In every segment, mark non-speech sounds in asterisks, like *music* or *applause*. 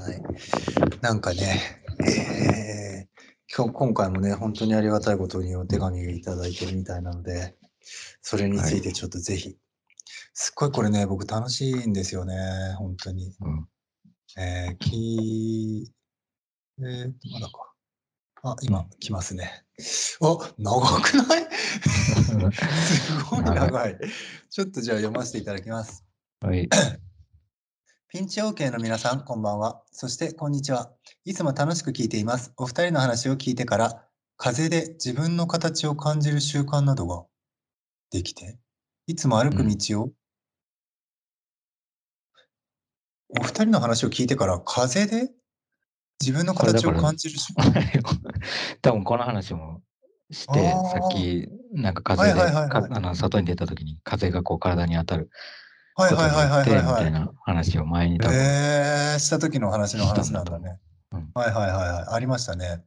はい。なんかね、えー今日今回もね、本当にありがたいことにお手紙いただいてるみたいなので、それについてちょっとぜひ、すっごいこれね、僕楽しいんですよね、本当に。うん。えー、き、えーと、まだか。あ、今、来ますね。あ、長くない？*laughs* すごい長い。ちょっとじゃあ読ませていただきます。はい。*laughs* ピンチ OK の皆さん、こんばんは。そして、こんにちは。いつも楽しく聞いています。お二人の話を聞いてから、風で自分の形を感じる習慣などができて、いつも歩く道を、お二人の話を聞いてから、風で自分の形を感じる習慣？*laughs* 多分この話もして、さっき、なんか風で、はいはいはいはい。かあの外に出た時に風がこう体に当たることはいはいはいによって、みはいはいはい。たいな話を前に多分、えー、した時の話の話なんだね。うんはいはいはいはい。ありましたね。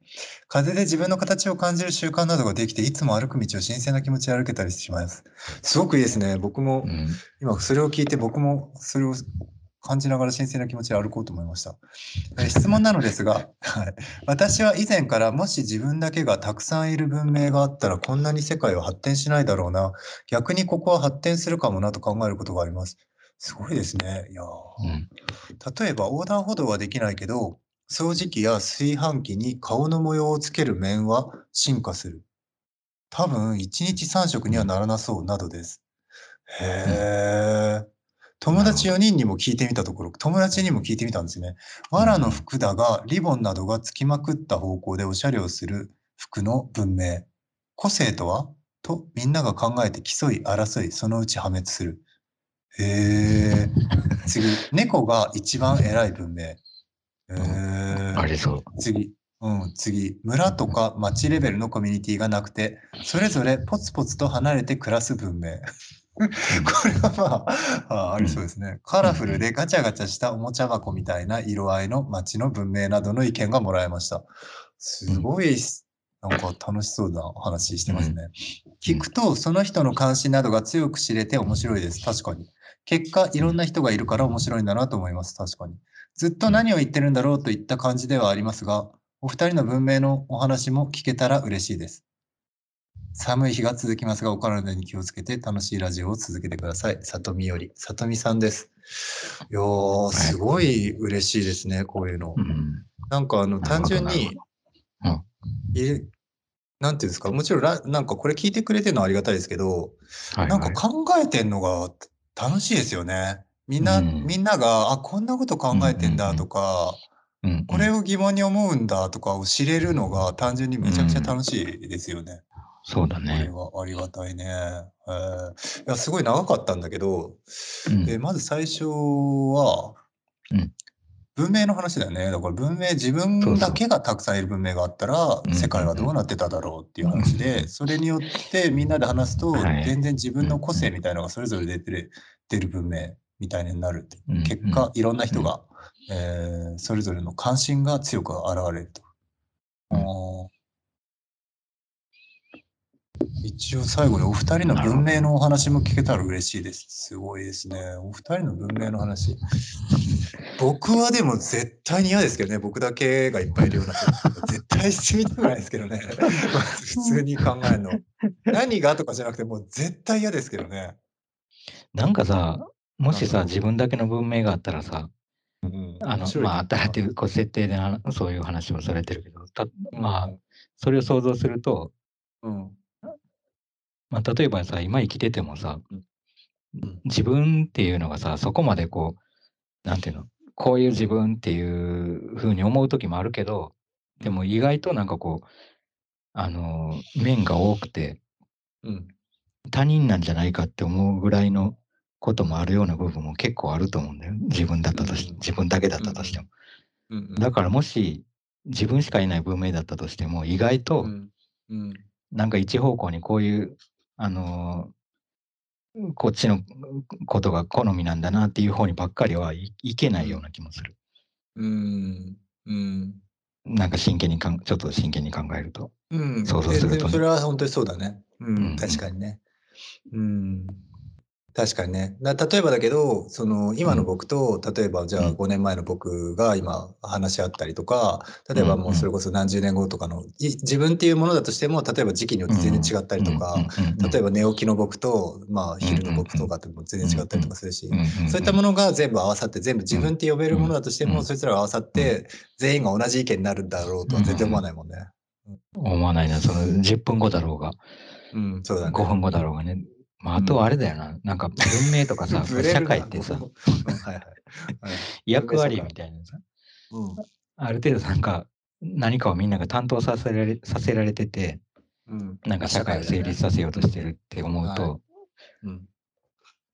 風で自分の形を感じる習慣などができて、いつも歩く道を新鮮な気持ちで歩けたりします。すごくいいですね。僕もう、ん。今それを聞いて、僕もそれを感じながら新鮮な気持ちで歩こうと思いました。えー質問なのですが、はい、私は以前からもし自分だけがたくさんいる文明があったらこんなに世界は発展しないだろうな。逆にここは発展するかもなと考えることがあります。すごいですね。いやーうん。例えば横断歩道はできないけど、掃除機や炊飯器に顔の模様をつける面は進化する。多分1日3食にはならなそうなどです。へえ。友達4人にも聞いてみたところ、友達にも聞いてみたんですね。藁の服だが、リボンなどがつきまくった方向でおしゃれをする服の文明。個性とは？とみんなが考えて競い争い、そのうち破滅する。へえ。*laughs* 次、猫が一番偉い文明。へえ。ありそう。次、うん、次、村とか町レベルのコミュニティがなくて、それぞれポツポツと離れて暮らす文明。これはまあ、あありそうですね。カラフルでガチャガチャしたおもちゃ箱みたいな色合いの街の文明などの意見がもらえました。すごい、なんか楽しそうな話してますね。聞くと、その人の関心などが強く知れて面白いです。確かに。結果、いろんな人がいるから面白いんだなと思います。確かに。ずっと何を言ってるんだろうといった感じではありますが、お二人の文明のお話も聞けたら嬉しいです。寒い日が続きますが、お体に気をつけて楽しいラジオを続けてください。里見より、里見さんです。いやー、すごい嬉しいですね、こういうのう。ん。なんかあの、単純にうん、いれなんていうんですか、もちろんら、なんかこれ聞いてくれてるのはありがたいですけど、はい、なんかはい。考えてんのが楽しいですよね。みんな、うんみんなが、あ、こんなこと考えてんだとか、うん、これを疑問に思うんだとかを知れるのが単純にめちゃくちゃ楽しいですよね。そうだこれね。はありがたいね。えー。いやすごい長かったんだけど、うん。えーまず最初は、うん。文明の話だよね。だから文明、自分だけがたくさんいる文明があったら、うん世界はどうなってただろうっていう話で、それによってみんなで話すと、はい。全然自分の個性みたいなのがそれぞれ出てる出る文明みたいになる結果、いろんな人が、えーそれぞれの関心が強く現れると。うん。あー一応最後にお二人の文明のお話も聞けたら嬉しいです。すごいですね。お二人の文明の話。僕はでも絶対に嫌ですけどね。僕だけがいっぱいいるような人絶対してみたくないですけどね。普通に考えるの。何がとかじゃなくてもう絶対嫌ですけどね。なんかさ、もしさ、自分だけの文明があったらさ、うんあのまあ、あったらっていう、こう、設定でなそういう話もされてるけど、たまあ、それを想像すると、うん。まあ、例えばさ、今生きててもさうん、自分っていうのがさ、そこまでこう、なんていうの、こういう自分っていうふうに思う時もあるけど、でも意外となんかこう、あの、面が多くて、うん。他人なんじゃないかって思うぐらいのこともあるような部分も結構あると思うんだよ。自分だったとしうん自分だけだったとしても。うん。だからもし自分しかいない文明だったとしても、意外と。なんか一方向にこういう、あのーこっちのことが好みなんだなっていう方にばっかりはい、いけないような気もする。うん。うん。なんか真剣にかん、ちょっと真剣に考えると。うん。想像するとねそれは本当にそうだね。ううんん。確かにね。うん。確かにね。だ例えばだけど、その今の僕と、例えばじゃあうん。5年前の僕が今話し合ったりとか、例えばもうそれこそ何十年後とかの、い自分っていうものだとしても、例えば時期によって全然違ったりとか、例えば寝起きの僕と、まあ昼の僕とかっても全然違ったりとかするし、そういったものが全部合わさって、全部自分って呼べるものだとしても、うん。そいつらが合わさって、全員が同じ意見になるんだろうとは全然思わないもんね。思わないな、その10分後だろうが、うん、そうだね。5分後だろうがね。まあ、あとはあれだよな、なんか文明とかさ、*laughs* 社会ってさ、うん *laughs* はいはい。はい。役割みたいなさ、うん。ある程度なんか何かをみんなが担当させられさせられてて、うん。なんか社会を成立させようとしてるって思うと、うん。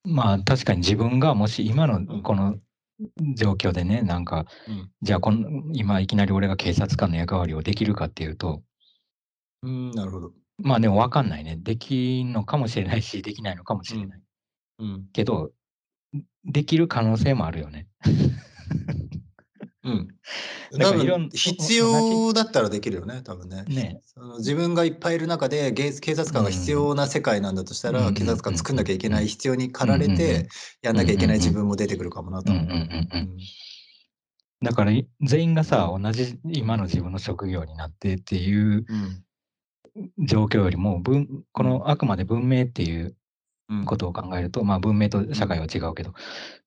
まあ確かに自分がもし今のん。この状況でね、なんか、うん。じゃあこの今いきなり俺が警察官の役割をできるかっていうと、うん、なるほど。まあでも分かんないね。できんのかもしれないし、できないのかもしれない。うん。けど、できる可能性もあるよね。うん。*laughs* だ多からいろん分必要だったらできるよね、多分ね。ねその自分がいっぱいいる中でゲ警察官が必要な世界なんだとしたら、うん警察官作んなきゃいけない必要に駆られうんうんて、やんなきゃいけない自分も出てくるかもなと思う。うんうんうんうんだからい全員がさ、同じ今の自分の職業になってっていううん状況よりも、文このあくまで文明っていううん。ことを考えると、まあ文明と社会は違うけど、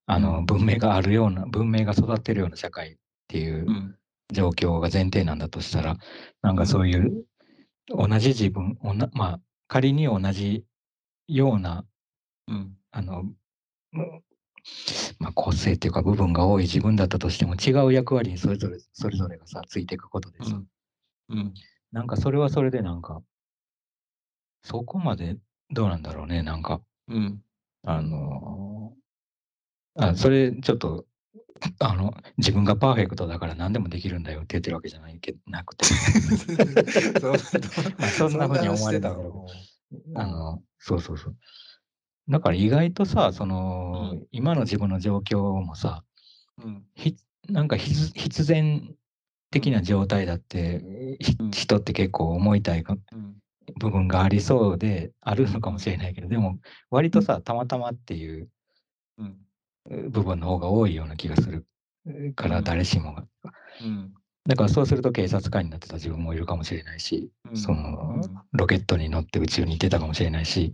あうのん文明があるような、文明が育ってるような社会っていううん。状況が前提なんだとしたら、なんかそういう同じ自分、おなまあ仮に同じような、うん。あの、うんまあ、個性っていうか部分が多い自分だったとしても違う役割にそれぞれそれぞれがさついていくことでさ、うん。うんなんかそれはそれでなんかそこまでどうなんだろうねなんか。うん。あのあそれちょっとあの自分がパーフェクトだから何でもできるんだよって言ってるわけじゃないけなくて。*laughs* そう *laughs* まあそんな風に思われたあのそうそうそう。だから意外とさその、うん。今の自分の状況もさうん。ひなんか必必然的な状態だって、ひうん。人って結構思いたい部分がありそうであるのかもしれないけどでも割とさたまたまっていう部分の方が多いような気がする。からうん。誰しもが。うん。だからそうすると警察官になってた自分もいるかもしれないし、うん。そのロケットに乗って宇宙に行ってたかもしれないし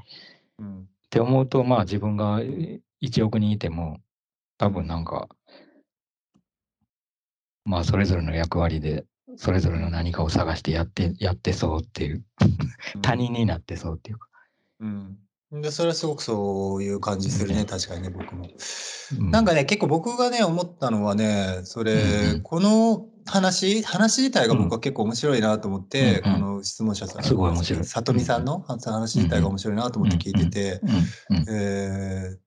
うん。って思うとまあ自分がえ1億人いても多分なんかまあそれぞれの役割でそれぞれの何かを探してやってやってそうっていう他人になってそうっていうか、うん。でそれはすごくそういう感じするね、ね。確かにね、僕も。うん。なんかね、結構僕がね、思ったのはね、それ、うんうん。この話、話自体が僕は結構面白いなと思って、うんうん。この質問者さん、すごい面白い。さとみさんの話自体が面白いなと思って聞いてて、うんうん。えー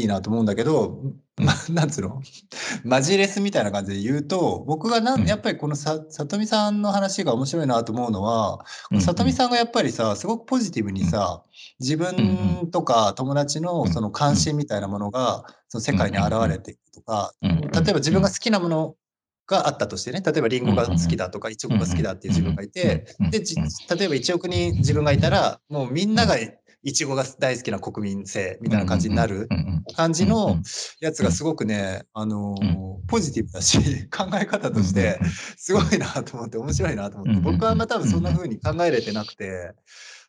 いいなと思うんだけど、ま、*laughs* なんつうの？マジレスみたいな感じで言うと、僕がなん、うん。やっぱりこのさ、さとみさんの話が面白いなと思うのは、うんさとみさんがやっぱりさ、すごくポジティブにさ、自分とか友達のその関心みたいなものが、その世界に現れていくとか、例えば自分が好きなものがあったとしてね、例えばリンゴが好きだとか、イチゴが好きだっていう自分がいてで、じ例えば1億人自分がいたら、もうみんながイチゴが大好きな国民性みたいな感じになる感じのんやつがすごくね、あのーうポジティブだし、*laughs* 考え方として、すごいなと思って、面白いなと思って、うんうん僕はまあ多分そんな風に考えれてなくて、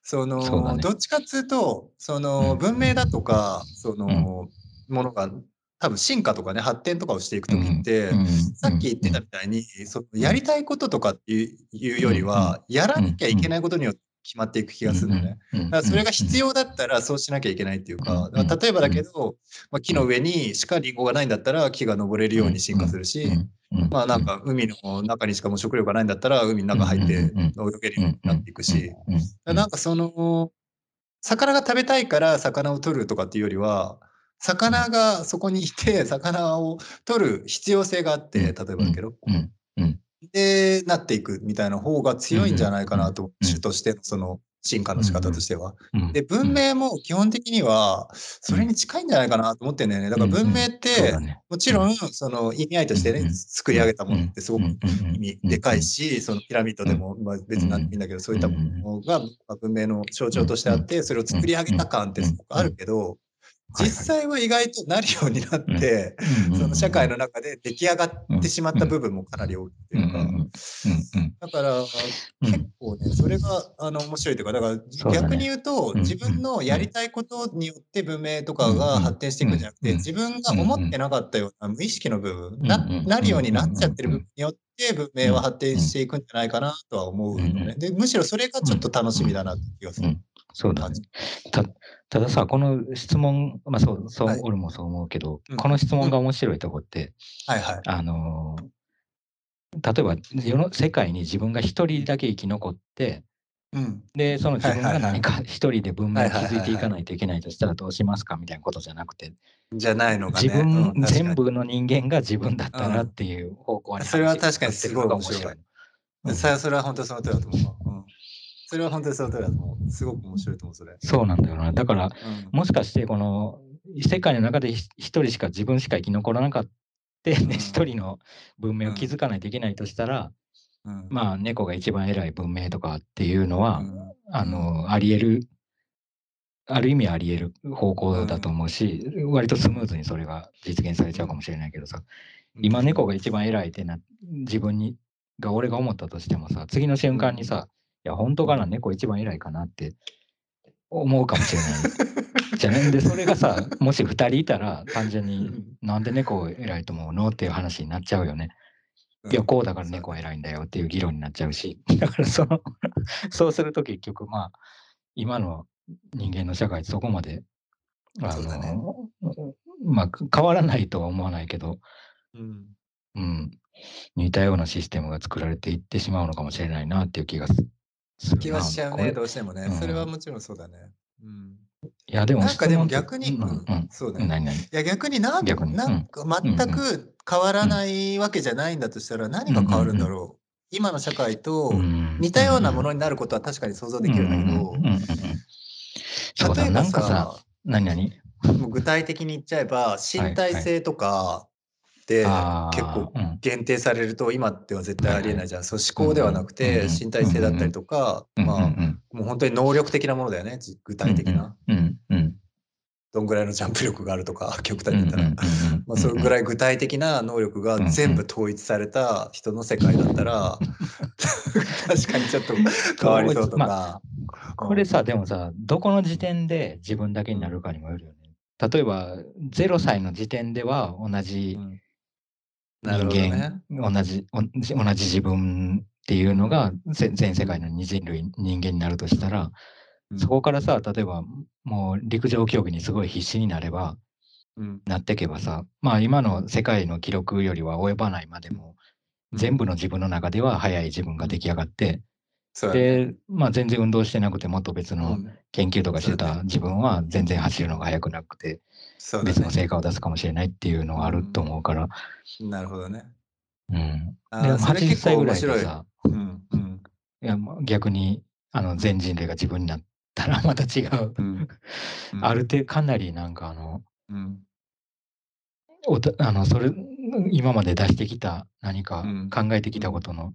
その、そね。どっちかっつうと、その、うん。文明だとか、その、ものが、多分進化とかね、発展とかをしていくときって、さっき言ってたみたいに、そのやりたいこととかっていうよりは、やらなきゃいけないことによって決まっていく気がするのね。だからそれが必要だったらそうしなきゃいけないっていうか、から例えばだけど、まあ、木の上にしかリンゴがないんだったら木が登れるように進化するし、まあなんか海の中にしかもう食料がないんだったら海の中入って泳げるようになっていくし、なんかその、魚が食べたいから魚を取るとかっていうよりは、魚がそこにいて、魚を取る必要性があって、例えばだけど、で、なっていくみたいな方が強いんじゃないかなと、うん種としてのその進化の仕方としては。うんで、文明も基本的には、それに近いんじゃないかなと思ってんだよね。だから文明ってもちろん、その意味合いとしてねうん、作り上げたものってすごく意味でかいし、そのピラミッドでも、まあ別になんでもいいんだけど、そういったものがまあ文明の象徴としてあって、それを作り上げた感ってすごくあるけど、はい実際は意外となるようになって、その社会の中で出来上がってしまった部分もかなり多いっていうか、だから結構ね、それがあの面白いというか、だから逆に言うと、うん。自分のやりたいことによって文明とかが発展していくんじゃなくて、うん。自分が思ってなかったような無意識の部分、なうん。なるようになっちゃってる部分によって文明は発展していくんじゃないかなとは思うのうん。ね。でむしろそれがちょっと楽しみだなって気がする。そうだね。たたださ、この質問、まあそう、そう、はい俺もそう思うけど、うんこの質問が面白いとこって、はいはい。あのー例えば世の世界に自分が一人だけ生き残って、うん。で、その自分が何か一人で文明を築いていかないといけないとしたらどうしますかみたいなことじゃなくて、じゃないのがね。自分、うん全部の人間が自分だったらっていう方向にそれは確かにすごい面白いそれは本当にその通りだと思うわ。うん。それは本当にその通りだと思う。すごく面白いと思う、それ。そうなんだよな。だから、うんもしかしてこの世界の中でひ一人しか自分しか生き残らなかった。でうん一人の文明を築かないといけないとしたら、うんまあ猫が一番偉い文明とかっていうのは、うんあのあり得るある意味あり得る方向だと思うし、割とスムーズにそれが実現されちゃうかもしれないけどさ、今猫が一番偉いってな自分にが俺が思ったとしてもさ次の瞬間にさ、いや本当かな猫一番偉いかなって思うかもしれない。じゃねでそれがさ *laughs* もし2人いたら単純になんで猫偉いと思うのっていう話になっちゃうよね。いやこうだから猫は偉いんだよっていう議論になっちゃうし。*laughs* だからその *laughs* そうすると結局まあ今の人間の社会そこまであそうだね。の、まあ変わらないとは思わないけど、うん。うん、似たようなシステムが作られていってしまうのかもしれないなっていう気が。気はしちゃうね、どうしてもね。うん。それはもちろんそうだね。うん。いやでもなんかでも逆に、うんうん。そうね。何々いや逆になん逆に。なんか全く変わらないわけじゃないんだとしたら何が変わるんだろう。今の社会とうん似たようなものになることは確かに想像できるんだけど。例えばささ、何々もう具体的に言っちゃえば身体性とか結構うん限定されると今では絶対ありえないじゃん。そう思考ではなくうんてうん身体性だったりとか、うんまあうんもう本当に能力的なものだよね。じ具体的な。うんうんうんどんぐらいのジャンプ力があるとか、極端うんに言ったら。まあ、それぐらい具体的な能力が全部統一された人の世界だったら、確かにちょっと変わりそうとか。これさ、でもさ、どこの時点で自分だけになるかにもよるよね。例えば、0歳の時点では同うじんなる人。間、同じお同じ自分っていうのがせ全世界の二人類、人間になるとしたら、そこからさ、例えばもう陸上競技にすごい必死になれば、うん。なっていけばさ、まあ今の世界の記録よりは及ばないまでも、全部の自分の中では速い自分が出来上がって、で、まあ全然運動してなくてもっと別のうん。研究とかしてた自分は全然走るのが速くなくて、そうだ別のね。成果を出すかもしれないっていうのがあると思うから、なるほどね。うん。あでも80ーそれ結構歳ぐらい。でさ、うんうんいやまあ逆にあの全人類が自分になったら *laughs* また違う。うんうんある程度かなりなんかあの、うんおたあのそれ今まで出してきた何かうん考えてきたことの,、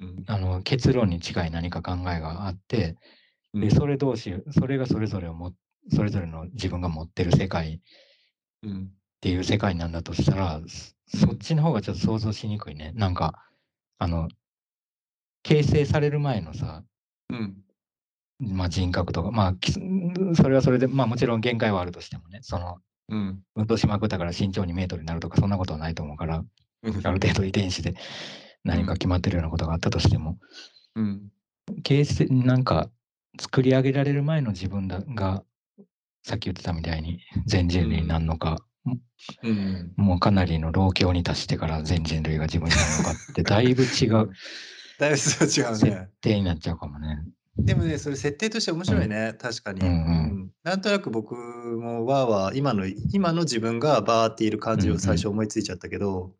うんあの結論に近い何か考えがあって、うんでそれ同士それがそれぞれをもそれぞれの自分が持ってる世界っうん。ていう世界なんだとしたらそそっちの方がちょっと想像しにくいね。なんかあの形成される前のさ、うん。まあ、人格とかまあきそれはそれでまあもちろん限界はあるとしてもねそのうん。運動しまくったから身長2メートルになるとかそんなことはないと思うからうん。ある程度遺伝子で何か決まってるようなことがあったとしても、うん。形成なんか作り上げられる前の自分だがさっき言ってたみたいに全人類になるのか、うん。もうかなりの老境に達してから全人類が自分になるのかって *laughs* だいぶ違う。だいぶ違う設ね。定になっちゃうかもね。でもね、それ設定として面白いね、確かに、うんうん。うん。なんとなく僕もわーわー今の今の自分がバーっている感じを最初思いついちゃったけど、うん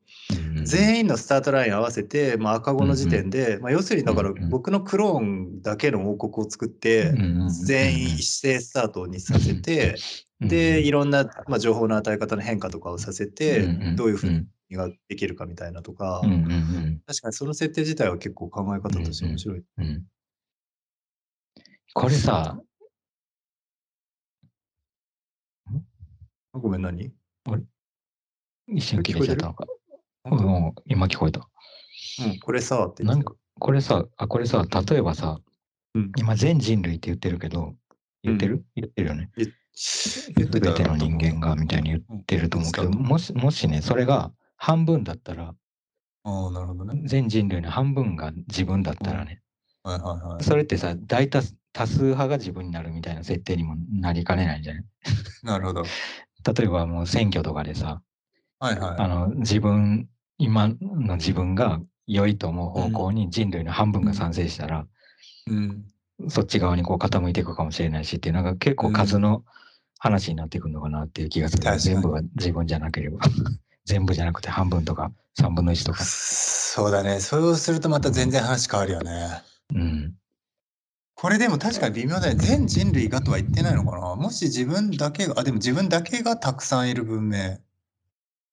全員のスタートライン合わせて、まあ、赤子の時点で、まあ、要するにだからうんうん僕のクローンだけの王国を作って、うんうんうん全員一斉スタートにさせて、でいろんな、まあ、情報の与え方の変化とかをさせて、うんうんどういうふうにができるかみたいなとか、うんうんうん。確かにその設定自体は結構考え方として面白い。うんこれさ、んごめん、何？一瞬切れちゃったのか。うん、今聞こえた。うん、これさ、ってなんか、これさ、あ、これさ、例えばさ、うん今全人類って言ってるけど、言ってる、言ってるよね。言すべての人間がみたいに言ってると思うけど、うんもし、もしね、それが半分だったら、ああ、なるほどね。全人類の半分が自分だったらね、はいはいはい。それってさ、大多数多数派が自分になるみたいな設定にもなりかねないんじゃない？なるほど。*laughs* 例えばもう選挙とかでさ、はいはい。あの自分、今の自分が良いと思う方向に人類の半分が賛成したら、うん。そっち側にこう傾いていくかもしれないしっていう、なんか結構数の話になってくるのかなっていう気がする。確かに全部が自分じゃなければ。*laughs* 全部じゃなくて半分とか3分の1とか。そうだね。そうするとまた全然話変わるよね。うん。これでも確かに微妙だね。全人類がとは言ってないのかな。もし自分だけが、あ、でも自分だけがたくさんいる文明。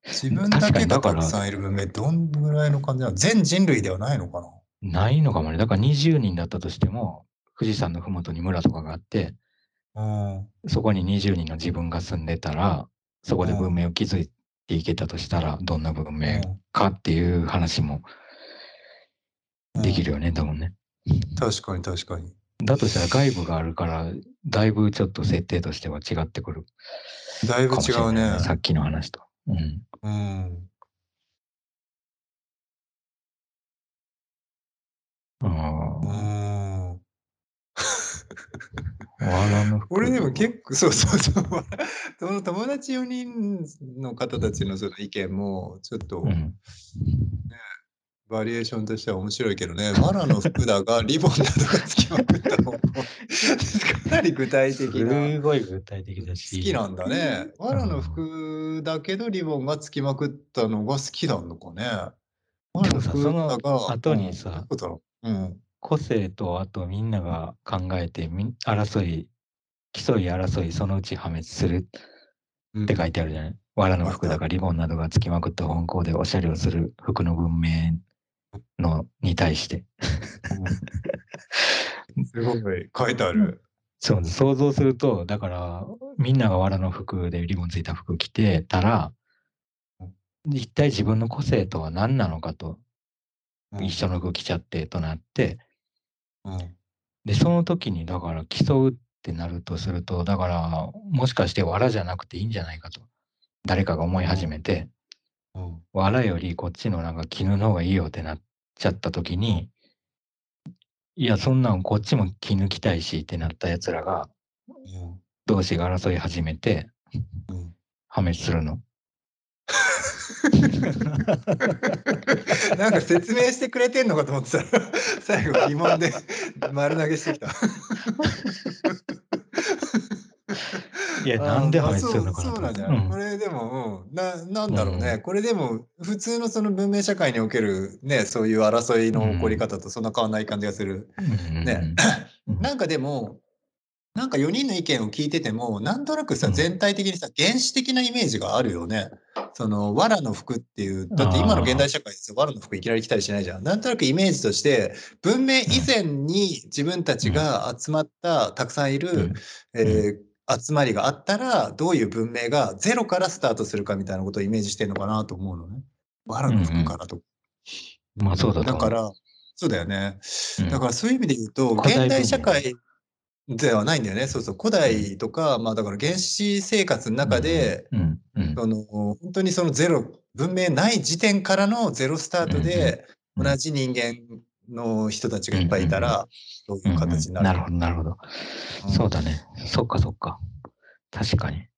自分だけがにだからたくさんいる文明、どんぐらいの感じなの？全人類ではないのかな？ないのかもね。だから20人だったとしても、富士山のふもとに村とかがあって、うん。そこに20人の自分が住んでたら、そこで文明を築いていけたとしたら、どんな文明かっていう話もできるよね、多分ね。確かに確かに。だとしたら外部があるから、だいぶちょっと設定としては違ってくるだいぶ違うね。。さっきの話と。うん。うん。あうあ、ん。わらの服俺でも結構、そうそうそう。その友達4人の方たちのその意見も、ちょっとうん。バリエーションとしては面白いけどね、藁の服だがリボンなどがつきまくった方向。かなり具体的な。すごい具体的だし。好きなんだね。藁の服だけどリボンがつきまくったのが好きなのかね。藁の服だが後にさうん。個性とあとみんなが考えてみ争い競い争いそのうち破滅するうんって書いてあるじゃない、藁の服だがリボンなどがつきまくった方向でおしゃれをする服の文明のに対して。うん。すごい。書いてある。そう想像するとだからみんなが藁の服でリボンついた服着てたら一体自分の個性とは何なのかとうん。一緒の服着ちゃってとなって。うん。で、その時に、だから競うってなるとすると、だから、もしかして藁じゃなくていいんじゃないかと、誰かが思い始めて、うん藁よりこっちのなんか絹の方がいいよってなっちゃった時に、いや、そんなんこっちも絹着たいしってなった奴らが、うん同士が争い始めて、うん破滅するの。*laughs* なんか説明してくれてんのかと思ってたら *laughs* 最後疑問で丸投げしてきた。*laughs* いや、なんでするのかなそうなんじゃない、と思って。これでも、うん、ななんだろうね、うん。これでも普通のその文明社会におけるねそういう争いの起こり方とそんな変わらない感じがする。うん。ね。うん。*coughs* なんかでもなんか4人の意見を聞いててもなんとなくさうん。全体的にさ原始的なイメージがあるよね。その藁の服っていうだって今の現代社会ですよ。藁の服いきなり着たりしないじゃん。なんとなくイメージとして文明以前に自分たちが集まったたくさんいる、うん。えー集まりがあったらどういう文明がゼロからスタートするかみたいなことをイメージしてるのかなと思うのね。藁の服からとか。まあそうだだからそうだよね。うんだからそういう意味で言うと、現代社会ではないんだよね。そうそう。古代とか、まあだから原始生活の中で、うんうんその本当にそのゼロ、文明ない時点からのゼロスタートで、うん同じ人間の人たちがいっぱいいたら、どういう形になるなるほど、なるほど。うんそうだね。そっかそっか。確かに。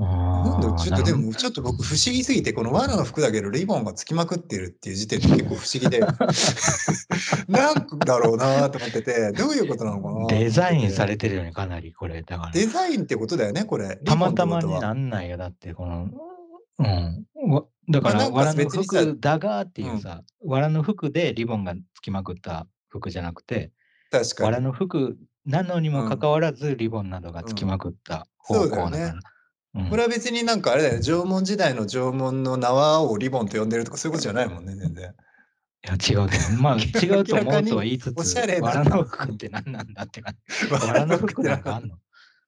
なんだちょっとでも、ちょっと僕不思議すぎて、この藁の服だけどリボンがつきまくってるっていう時点で *laughs* 結構不思議で、*laughs* なんだろうなと思ってて、どういうことなのかなデザインされれてるよね、かなりこれ。だから。デザインってことだよね、これ。たまたまになんないよ。だって、この、うん。わだから、藁の別にさ服だがっていうさ、藁の服でリボンがつきまくった服じゃなくて、確かに。藁の服なのにもかかわらず、リボンなどがつきまくった方向だから。そうだよねうんこれは別になんかあれだよね、縄文時代の縄文の縄をリボンと呼んでるとかそういうことじゃないもんね、全然。いや、違うと思う。まあ、*laughs* 違うと思うとは言いつつ、おしゃれな藁の服って何なんだって感じ。*laughs* 藁の服なんかあんの？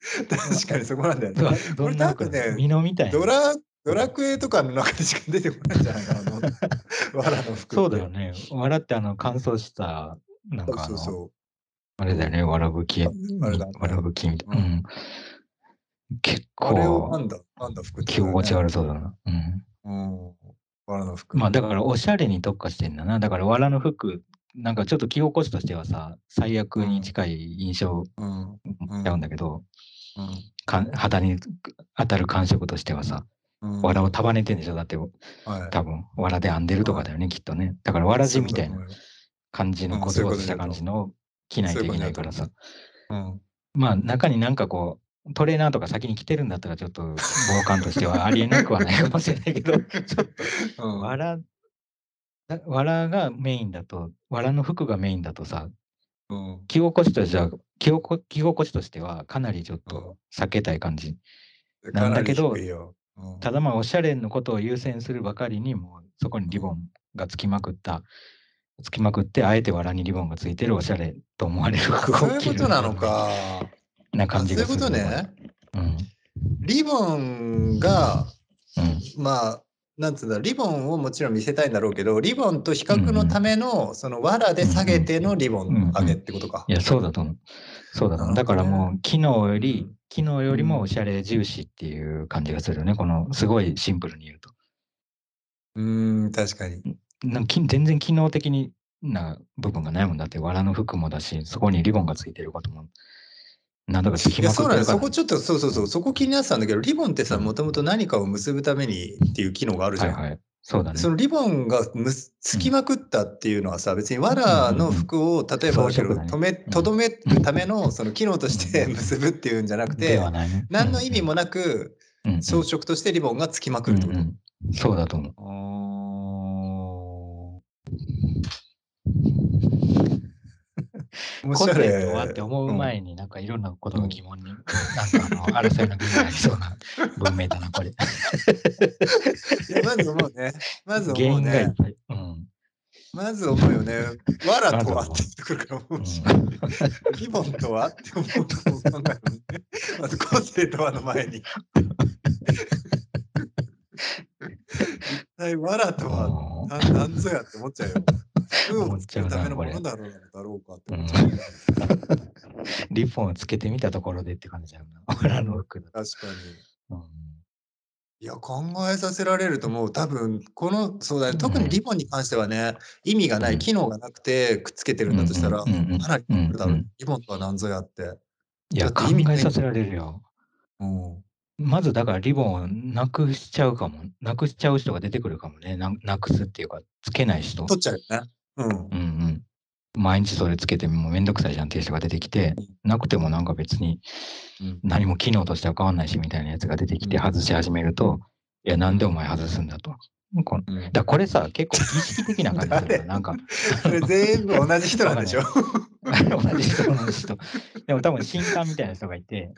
*laughs* 確かにそこなんだよね。どんな服ね、ミノみたいな。ドラドラクエとかの中でしか出てこないんじゃないかな、あ *laughs* の藁の服。そうだよね。笑ってあの乾燥した、なんそうかあの、そうそあれだよね、わらぶき、わらぶきみたいな。ううんん。結う。あれを構編んだ、編んだ服着心地悪そうだな。うん。うん。藁の服。まあだからおしゃれに特化してんだな。だから藁の服、なんかちょっと着心地としてはさ、最悪に近い印象うん。ちゃうんだけど、うんか肌に当たる感触としてはさ、うん。藁を束ねてんでしょだってはい。多分藁で編んでるとかだよね、きっとね。だからわらじみたいな感じのうんコツコツした感じのを着ないといけないからさ。うん。まあ中になんかこう、トレーナーとか先に着てるんだったらちょっと防寒としてはありえなくはないかもしれないけど、*laughs* ちょっとうん。わら、だわらがメインだと、わらの服がメインだとさ、うん。着心地としては、着心着心地としてはかなりちょっと避けたい感じ。なんだけどただまあおしゃれのことを優先するばかりにもうそこにリボンがつきまくった、つきまくってあえてわらにリボンがついてるおしゃれと思われる服 *laughs* そういうことなのか。なあそういうこ感じがする。とね。うん。リボンが、うん。まあ、なんつうんだ、リボンをもちろん見せたいんだろうけど、リボンと比較のための、その藁で下げてのリボン上げってことかい。や、そうだと思う。そうだと思う。だからもう、機能より、機能よりもおしゃれ重視っていう感じがするよね。この、すごいシンプルに言うと。うーん、確かに。なんかき全然機能的にな部分がないもんだって、藁の服もだし、そこにリボンがついてることも、なんとかそ。そこちょっと、そうそうそう、そこ気になってたんだけど、リボンってさ、うんもともと何かを結ぶためにっていう機能があるじゃん。はいはい。そうだね。そのリボンがむすつきまくったっていうのはさ、別に藁の服を例えば止めとどめるためのその機能として結ぶっていうんじゃなくでてはないね。何の意味もなく装飾としてリボンがつきまくるってこうんうんそうだと思う。面個性白いとはって思う前になんかいろんなことが疑問に、なんかあの争いの疑問になりそうな *laughs* 文明だな、これ。まず思うね。まず原思うね。うん。まず思うよね。藁とはって言ってくるから思うし。リボンとはって思うと思う考えるもんね。まず個性とはの前に。*laughs* 一体藁とはななんぞやって思っちゃうよ。服を作るためのものだろうだろうかって思っちゃう。*laughs* リボンをつけてみたところでって感じだよな。裏の服。確かに。うんいや、考えさせられると思う。多分この、そうだね、特うんにリボンに関してはね、意味がない、うん機能がなくてくっつけてるんだとしたら、うんうんうんかなりう。うんリボンとは何ぞやって。いや、考えさせられるよ。うん。まずだからリボンをなくしちゃうかも。なくしちゃう人が出てくるかもね。ななくすっていうか、つけない人。取っちゃうよね。うん。うんうん。毎日それつけてもめんどくさいじゃんっていう人が出てきて、なくてもなんか別にうん何も機能としては変わんないしみたいなやつが出てきてうん外し始めると、いや、なんでお前外すんだと。こだこれさ、結構儀式的な感じすなんか、それ全部同じ人なんでしょ？*laughs* *laughs* 同じ人、同じ人。でも多分、新刊みたいな人がいて、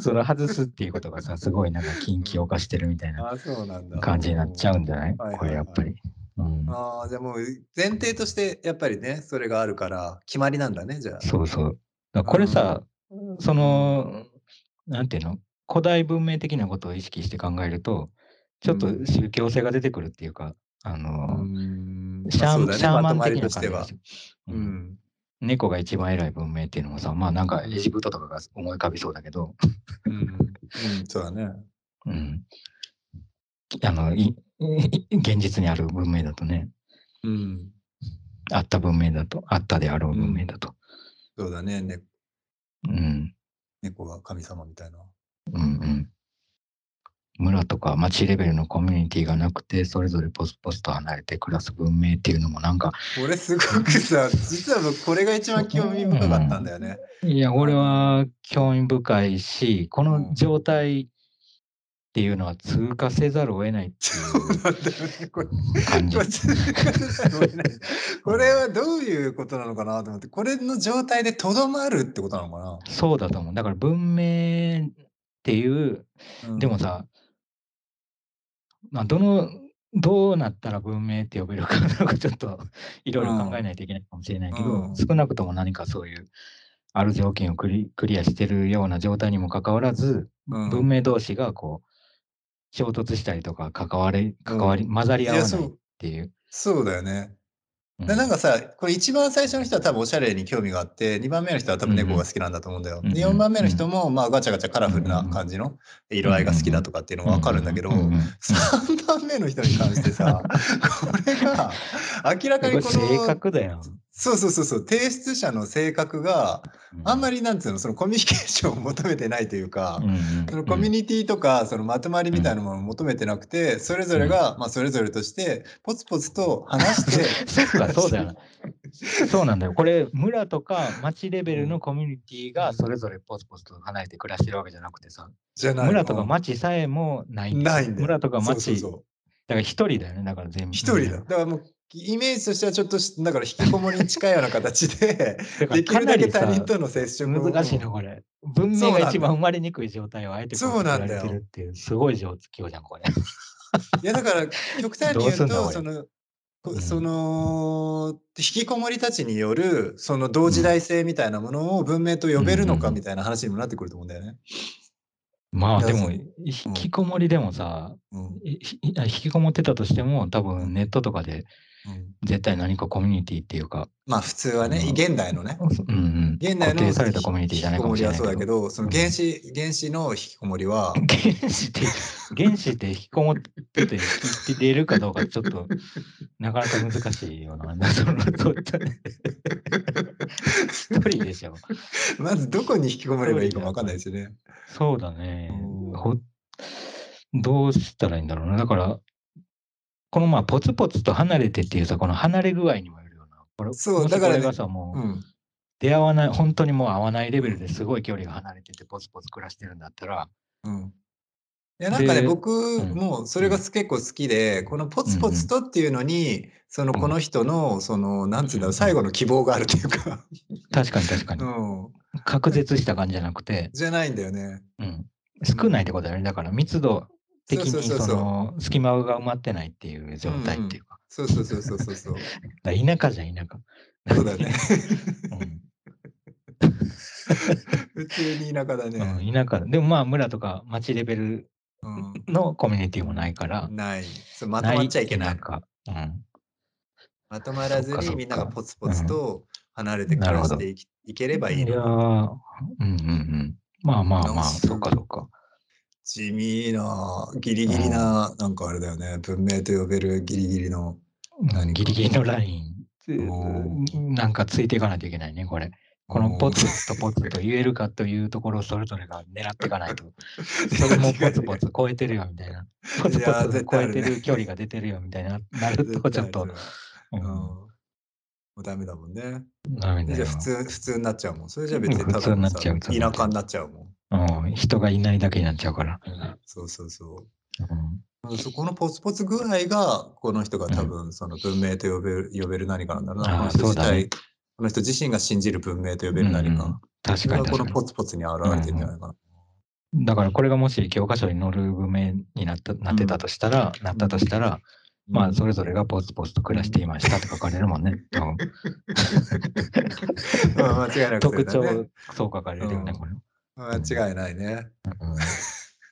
それを外すっていうことがさ、すごいなんか禁忌を犯してるみたいな。感じになっちゃうんじゃないこれやっぱり。うん、ああ、じゃあもう前提としてやっぱりね、それがあるから決まりなんだね、じゃあ。そうそう。これさ、その、なんていうの？古代文明的なことを意識して考えると、ちょっとうん宗教性が出てくるっていうか、あの、んシャー,、まあねシャーマン的な感じですよ。ううんん。猫が一番偉い文明っていうのもさ、まあなんかエジプトとかが思い浮かびそうだけど、うん。うん、そうだね。うん。あの、いい *laughs* 現実にある文明だとね、うん。あった文明だと、あったであろう文明だと。そうだね。ねうん。猫が神様みたいな。うんうん。村とか町レベルのコミュニティがなくて、それぞれポスポスと離れて暮らす文明っていうのもなんか、これすごくさ、*laughs* 実は僕これが一番興味深かったんだよね。いや、俺は興味深いし、この状態っていうのは通過せざるを得ないっていう *laughs* 感じ。こ。れはどういうことなのかなと思って、これの状態でとどまるってことなのかそうだと思う。だから文明っていう、な、うん。でも、さ、まあ、どの、どうなったら文明って呼べるかなんかちょっといろいろ考えないといけないかもしれないけど、うん。少なくとも何かそういう、ある条件をクリクリアしてるような状態にもかかわらず、うん。文明同士がこう、衝突したりとか、関わり、関わり、うん。混ざり合わないっていう。そうだよね。うん。でなんかさ、これ一番最初の人は多分おしゃれに興味があって、2番目の人は多分猫が好きなんだと思うんだよ。で4番目の人もまあガチャガチャカラフルな感じの色合いが好きだとかっていうのがわかるんだけど、うんうんうん3番目の人に関してさ、*laughs* これが明らかにここれ性の、格だよ。そうそうそうそう、提出者の性格があんまり、りなんつうの、そのコミュニケーションを求めてないというか、うんうんそのコミュニティとかそのまとまりみたいなものを求めてなくて、それぞれが、まあ、それぞれとしてポツポツと話してそうだよな。*laughs* そうなんだよ。これ、村とか町レベルのコミュニティがそれぞれポツポツと離れて暮らしてるわけじゃなくてさ、じゃない村とかうん町さえもないんだよないんだよ村とかそう町、そうそうだから一人だよね、だから全部。一人だ。だからもうイメージとしてはちょっとしだから引きこもりに近いような形でできるだけ他人との接触を。難しいの、これ。文明が一番生まれにくい状態をあえてこそうなんだよ。作られてるっていう、すごい状況じゃん、これ。いやだから極端に言うと俺そのその引きこもりたちによるその同時代性みたいなものを文明と呼べるのかみたいな話にもなってくると思うんだよね。まあでも、引きこもりでもさ、引きこもってたとしても、多分ネットとかでうん絶対何かコミュニティっていうか、まあ普通はね、うん現代のね、うんうん、現代の固定されたコミュニティじゃないかもりはそうだけど、その原子、原子の引きこもりは、原子って、原子って引きこもってて、引き出るかどうかちょっと、なかなか難しいよな。そのそう一人でしょ。まずどこに引きこもればいいかもわかんないですよね。そうだねどうしたらいいんだろうな。だから、このまあ、ポツポツと離れてっていうさ、この離れ具合にもよるよな。これそうだからねこれがさ、もう、うん。出会わない、本当にもう会わないレベルですごい距離が離れてて、ポツポツ暮らしてるんだったら、うん。いやなんかね、で僕んもそれが結構好きで、このポツポツとっていうのに、そのうんこの人の、その、なんつうんだろう、うん最後の希望があるというか、確かに確かにう。ん。隔絶した感じじゃなくて、じゃないんだよね。うん、少ないってことだよね。だから密度的にその隙間が埋まってないっていう状態っていうか。そうそうそうそうそうそう。*laughs* 田舎じゃ田舎。そうだよね。*laughs* うん *laughs* 普通に田舎だね。うん、田舎でもまあ村とか町レベルうん。のコミュニティもないから。ない。そうまとまっちゃいけない。か。うん。まとまらずにみんながポツポツと離れて暮らしていければいいいや。うんうんうん。まあまあまあ、そっかそっか。地味な、ギリギリな、なんかあれだよね。文明と呼べるギリギリの。うん何かギリギリのライン、うなんかついていかないといけないね、これ。このポツとポツと言えるかというところをそれぞれが狙っていかないと。*laughs* それもポツポツ超えてるよみたいな。ポツポツ超えてる距離が出てるよみたいな。なると *laughs* ちょっと、うん。うんもうダメだもんね。ダメだよじゃあ普通、普通になっちゃうもん。それじゃ別にうん普通になっちゃう田舎になっちゃうもん。うん。人がいないだけになっちゃうから。そうそうそう。うんそこのポツポツ具合が、この人が多分、その文明と呼べる呼べる何かなんだろうな。この人自そうだね体、この人自身が信じる文明と呼べる何か。確かに確かに。ポツポツに現れてるんじゃないかな。だからこれがもし教科書に載る文明になったなってたとしたら、なったとしたら、まあそれぞれがポツポツと暮らしていましたって書かれるもんね。うん *laughs* 間違いなく *laughs* 特徴そう書かれるよね、うんこれ。間違いないね。うん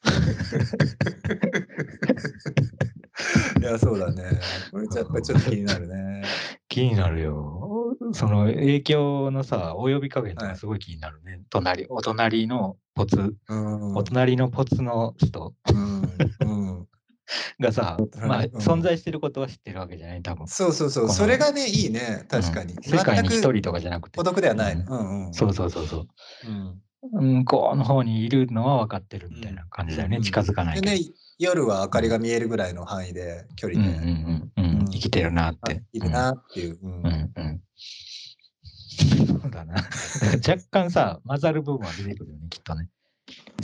*laughs* いや、そうだね。これやっぱりちょっと気になるね。*laughs* 気になるよ。その影響のさ、及び加減とはいかすごい気になるね。隣、お隣のポツ、うん。お隣のポツの人うん。うん。*laughs* がさ、まあ、うん存在してることは知ってるわけじゃない、多分。そうそうそう。それがね、いいね。確かに。うん世界に一人とかじゃなくて孤、独ではない。うん。そうそうそうそう。うん。向こうの方にいるのは分かってるみたいな感じだよね。うん近づかない。でね、夜は明かりが見えるぐらいの範囲で、距うんうん離で、うんうんうん生きてるなっあて。いるなっていう。うんうん。うんうん。そうだな。*laughs* 若干さ、混ざる部分は出てくるよね、きっとね。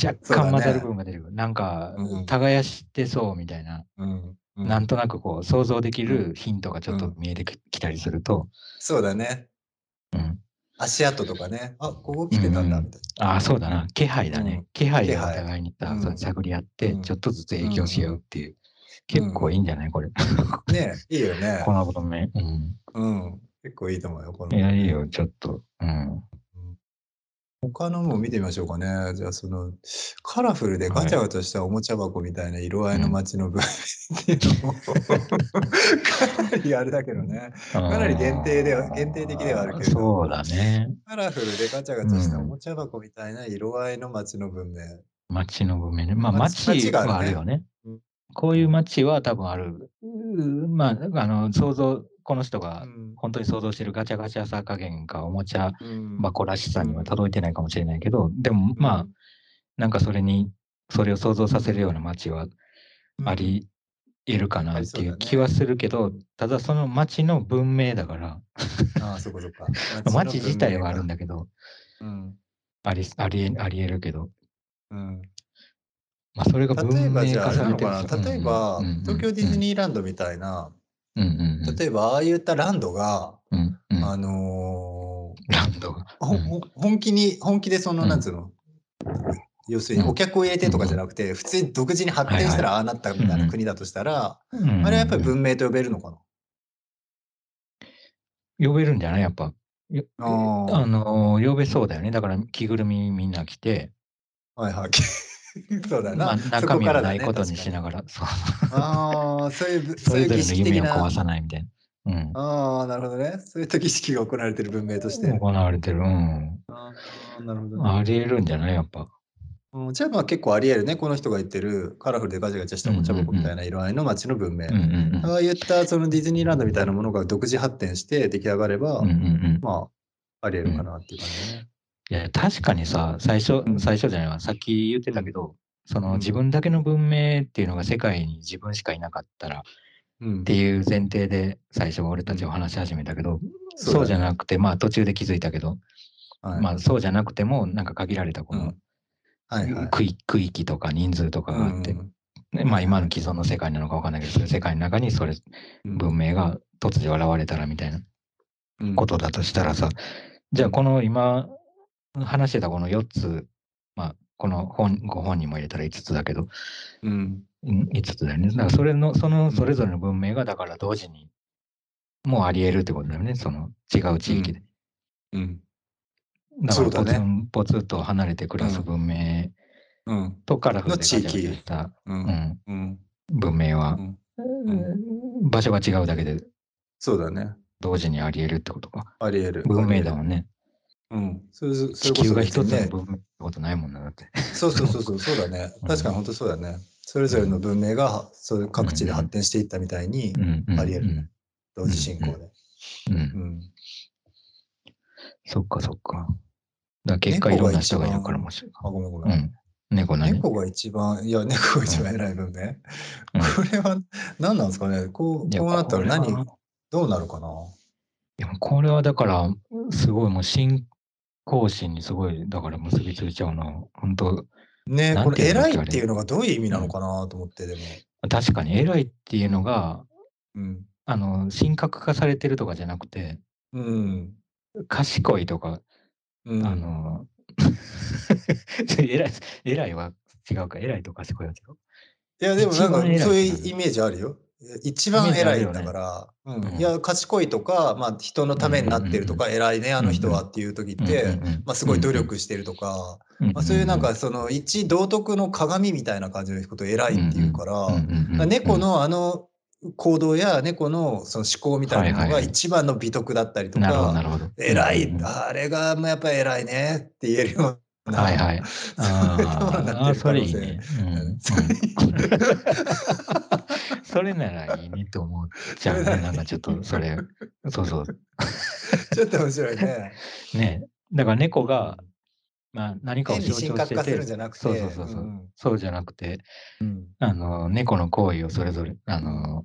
若干混ざる部分が出てくる。なんかうん、耕してそうみたいな、うんうんなんとなくこう、想像できるヒントがちょっと見えてきたりすると、そうだね。うん。足跡とかね。あ、ここ来てたんだ、うんみたいああ、そうだな。気配だね。うん気配でお互いに探り合って、うんちょっとずつ影響し合うっていう。うん結構いいんじゃない？これ。な。ねいいよね *laughs* こ。のことね。うん。うん。結構いいと思うよ。このいや、いいよ、ちょっと。うん。他のも見てみましょうかね。じゃあ、その、カラフルでガチャガチャしたおもちゃ箱みたいな色合いの街の文明っていうのも、*laughs* かなりあれだけどね。かなり限定では、限定的ではあるけど。そうだね。カラフルでガチャガチャしたおもちゃ箱みたいな色合いの街の文明。街の文明ね。まあ、街があるねはあるよねうん。こういう街は多分ある。うんまあ、あの、想像、この人がうん。本当に想像してるガチャガチャさ加減かおもちゃうん。箱らしさには届いてないかもしれないけど、でもまあ、なんかそれに、それを想像させるような街はうん。あり得るかなっていう気はするけど、ただその街の文明だから、ああ、そこそこか。*laughs* 街自体はあるんだ。だけど、うん。ありありえあり得るけど、うん。まあ、それが文例えばじ明化されてる例えば東京ディズニーランドみたいなうんうんうん。例えばああいったランドがうんうん。あのランドが？ーほほ本気に本気でそのうん。なんつうの？要するにお客を入れてとかじゃなくて普通に独自に発展したらああなったみたいはい。はない国だとしたらうんあれはやっぱり文明と呼べるのか呼べるんじゃない？やっぱ。ああの呼べそうだよね。だから着ぐるみみんな着て、あはいはい *laughs* そうだな、まあ、そ中身はないことにしながら、そうああそういうぶそ *laughs* そういう儀れぞれの夢を壊さないみたいな。うん。ああなるほどねそういった儀式が行われてる文明として行われてる。うん。ああなるほどねありえるんじゃない？やっぱ。うんじゃあまあ結構あり得るね、この人が言ってるカラフルでガチャガチャしたおもちゃ箱みたいな色合いの街の文明。うんうんうん。ああいったそのディズニーランドみたいなものが独自発展して出来上がれば、うんうんうん。まあ、あり得るかなっていう感じね。いや、確かにさ、最初う、ん。最初じゃないわ、さっき言ってたけど、そのうん。自分だけの文明っていうのが世界に自分しかいなかったらうん。っていう前提で最初俺たちは話し始めたけど、そうじゃなくて、まあ途中で気づいたけど、はい。まあそうじゃなくても、なんか限られたこの。区域とか人数とかがあって、うんねまあ今の既存の世界なのかわかんないけど、そういう世界の中にそれうん。文明が突如現れたらみたいなうん。ことだとしたらさ、じゃあこの今話してたこの4つ、まあこの本ご本人も入れたら5つだけど、うん。うん5つだよね。だからそれの、そのそれぞれの文明がだから同時にもうあり得るってことだよね、その違う地域で。うん。だからポツンポツンと離れて暮らす文明うん。とカラフルで地域。ャした、ううん。ん、うん。文明は。う、ん。場所が違うだけでそうだね。同時にあり得るってことか。あり得る。文明だもんね。うん。それそれ地球が一つの文明ってことないもんな、だって。そうそうそうそう、そうだね。*laughs* うん確かに本当そうだね。それぞれの文明がそういう各地で発展していったみたいにあり得るね同時進行で。うん。そっかそっか。だ結果いろんな人がいるからもしれあ、ごめんごめん。うん。猫何？猫が一番、いや、猫が一番偉い文明。うんこれは何なんですかね？こうこうなったら何どうなるかな？いやこれはだから、すごいもう信仰心にすごい、だから結びついちゃうな。本当ねこれ偉いっていうのがどういう意味なのかなと思って、でも。確かに偉いっていうのが、うん。あの、神格化されてるとかじゃなくて、うん。賢いとか、うん、あの、*laughs* 偉い、偉いは違うか、偉いと賢いは違う。いや、でもなんかそういうイメージあるよ。一番偉いんだから、うん。うん。いや、賢いとか、まあ、人のためになってるとか、偉いね、あの人はっていう時って、まあ、すごい努力してるとか、まあ、そういうなんか、その一道徳の鏡みたいな感じのことを偉いっていうから、猫のあの行動や猫のその思考みたいなのが一番の美徳だったりとか。偉い、うんあれがまあやっぱり偉いねって言えるような。はいはい。ああ *laughs* それいいねそれならいいねって思っちゃうね。なん。かちょっとそれ、そうそう。ちょっと面白いね。ねだから猫が、まあ何かを象徴して神格化するてん。じゃなくて、そうそうそうそう、ん。そうじゃなくて、うん。あの、猫の行為をそれぞれ、あの、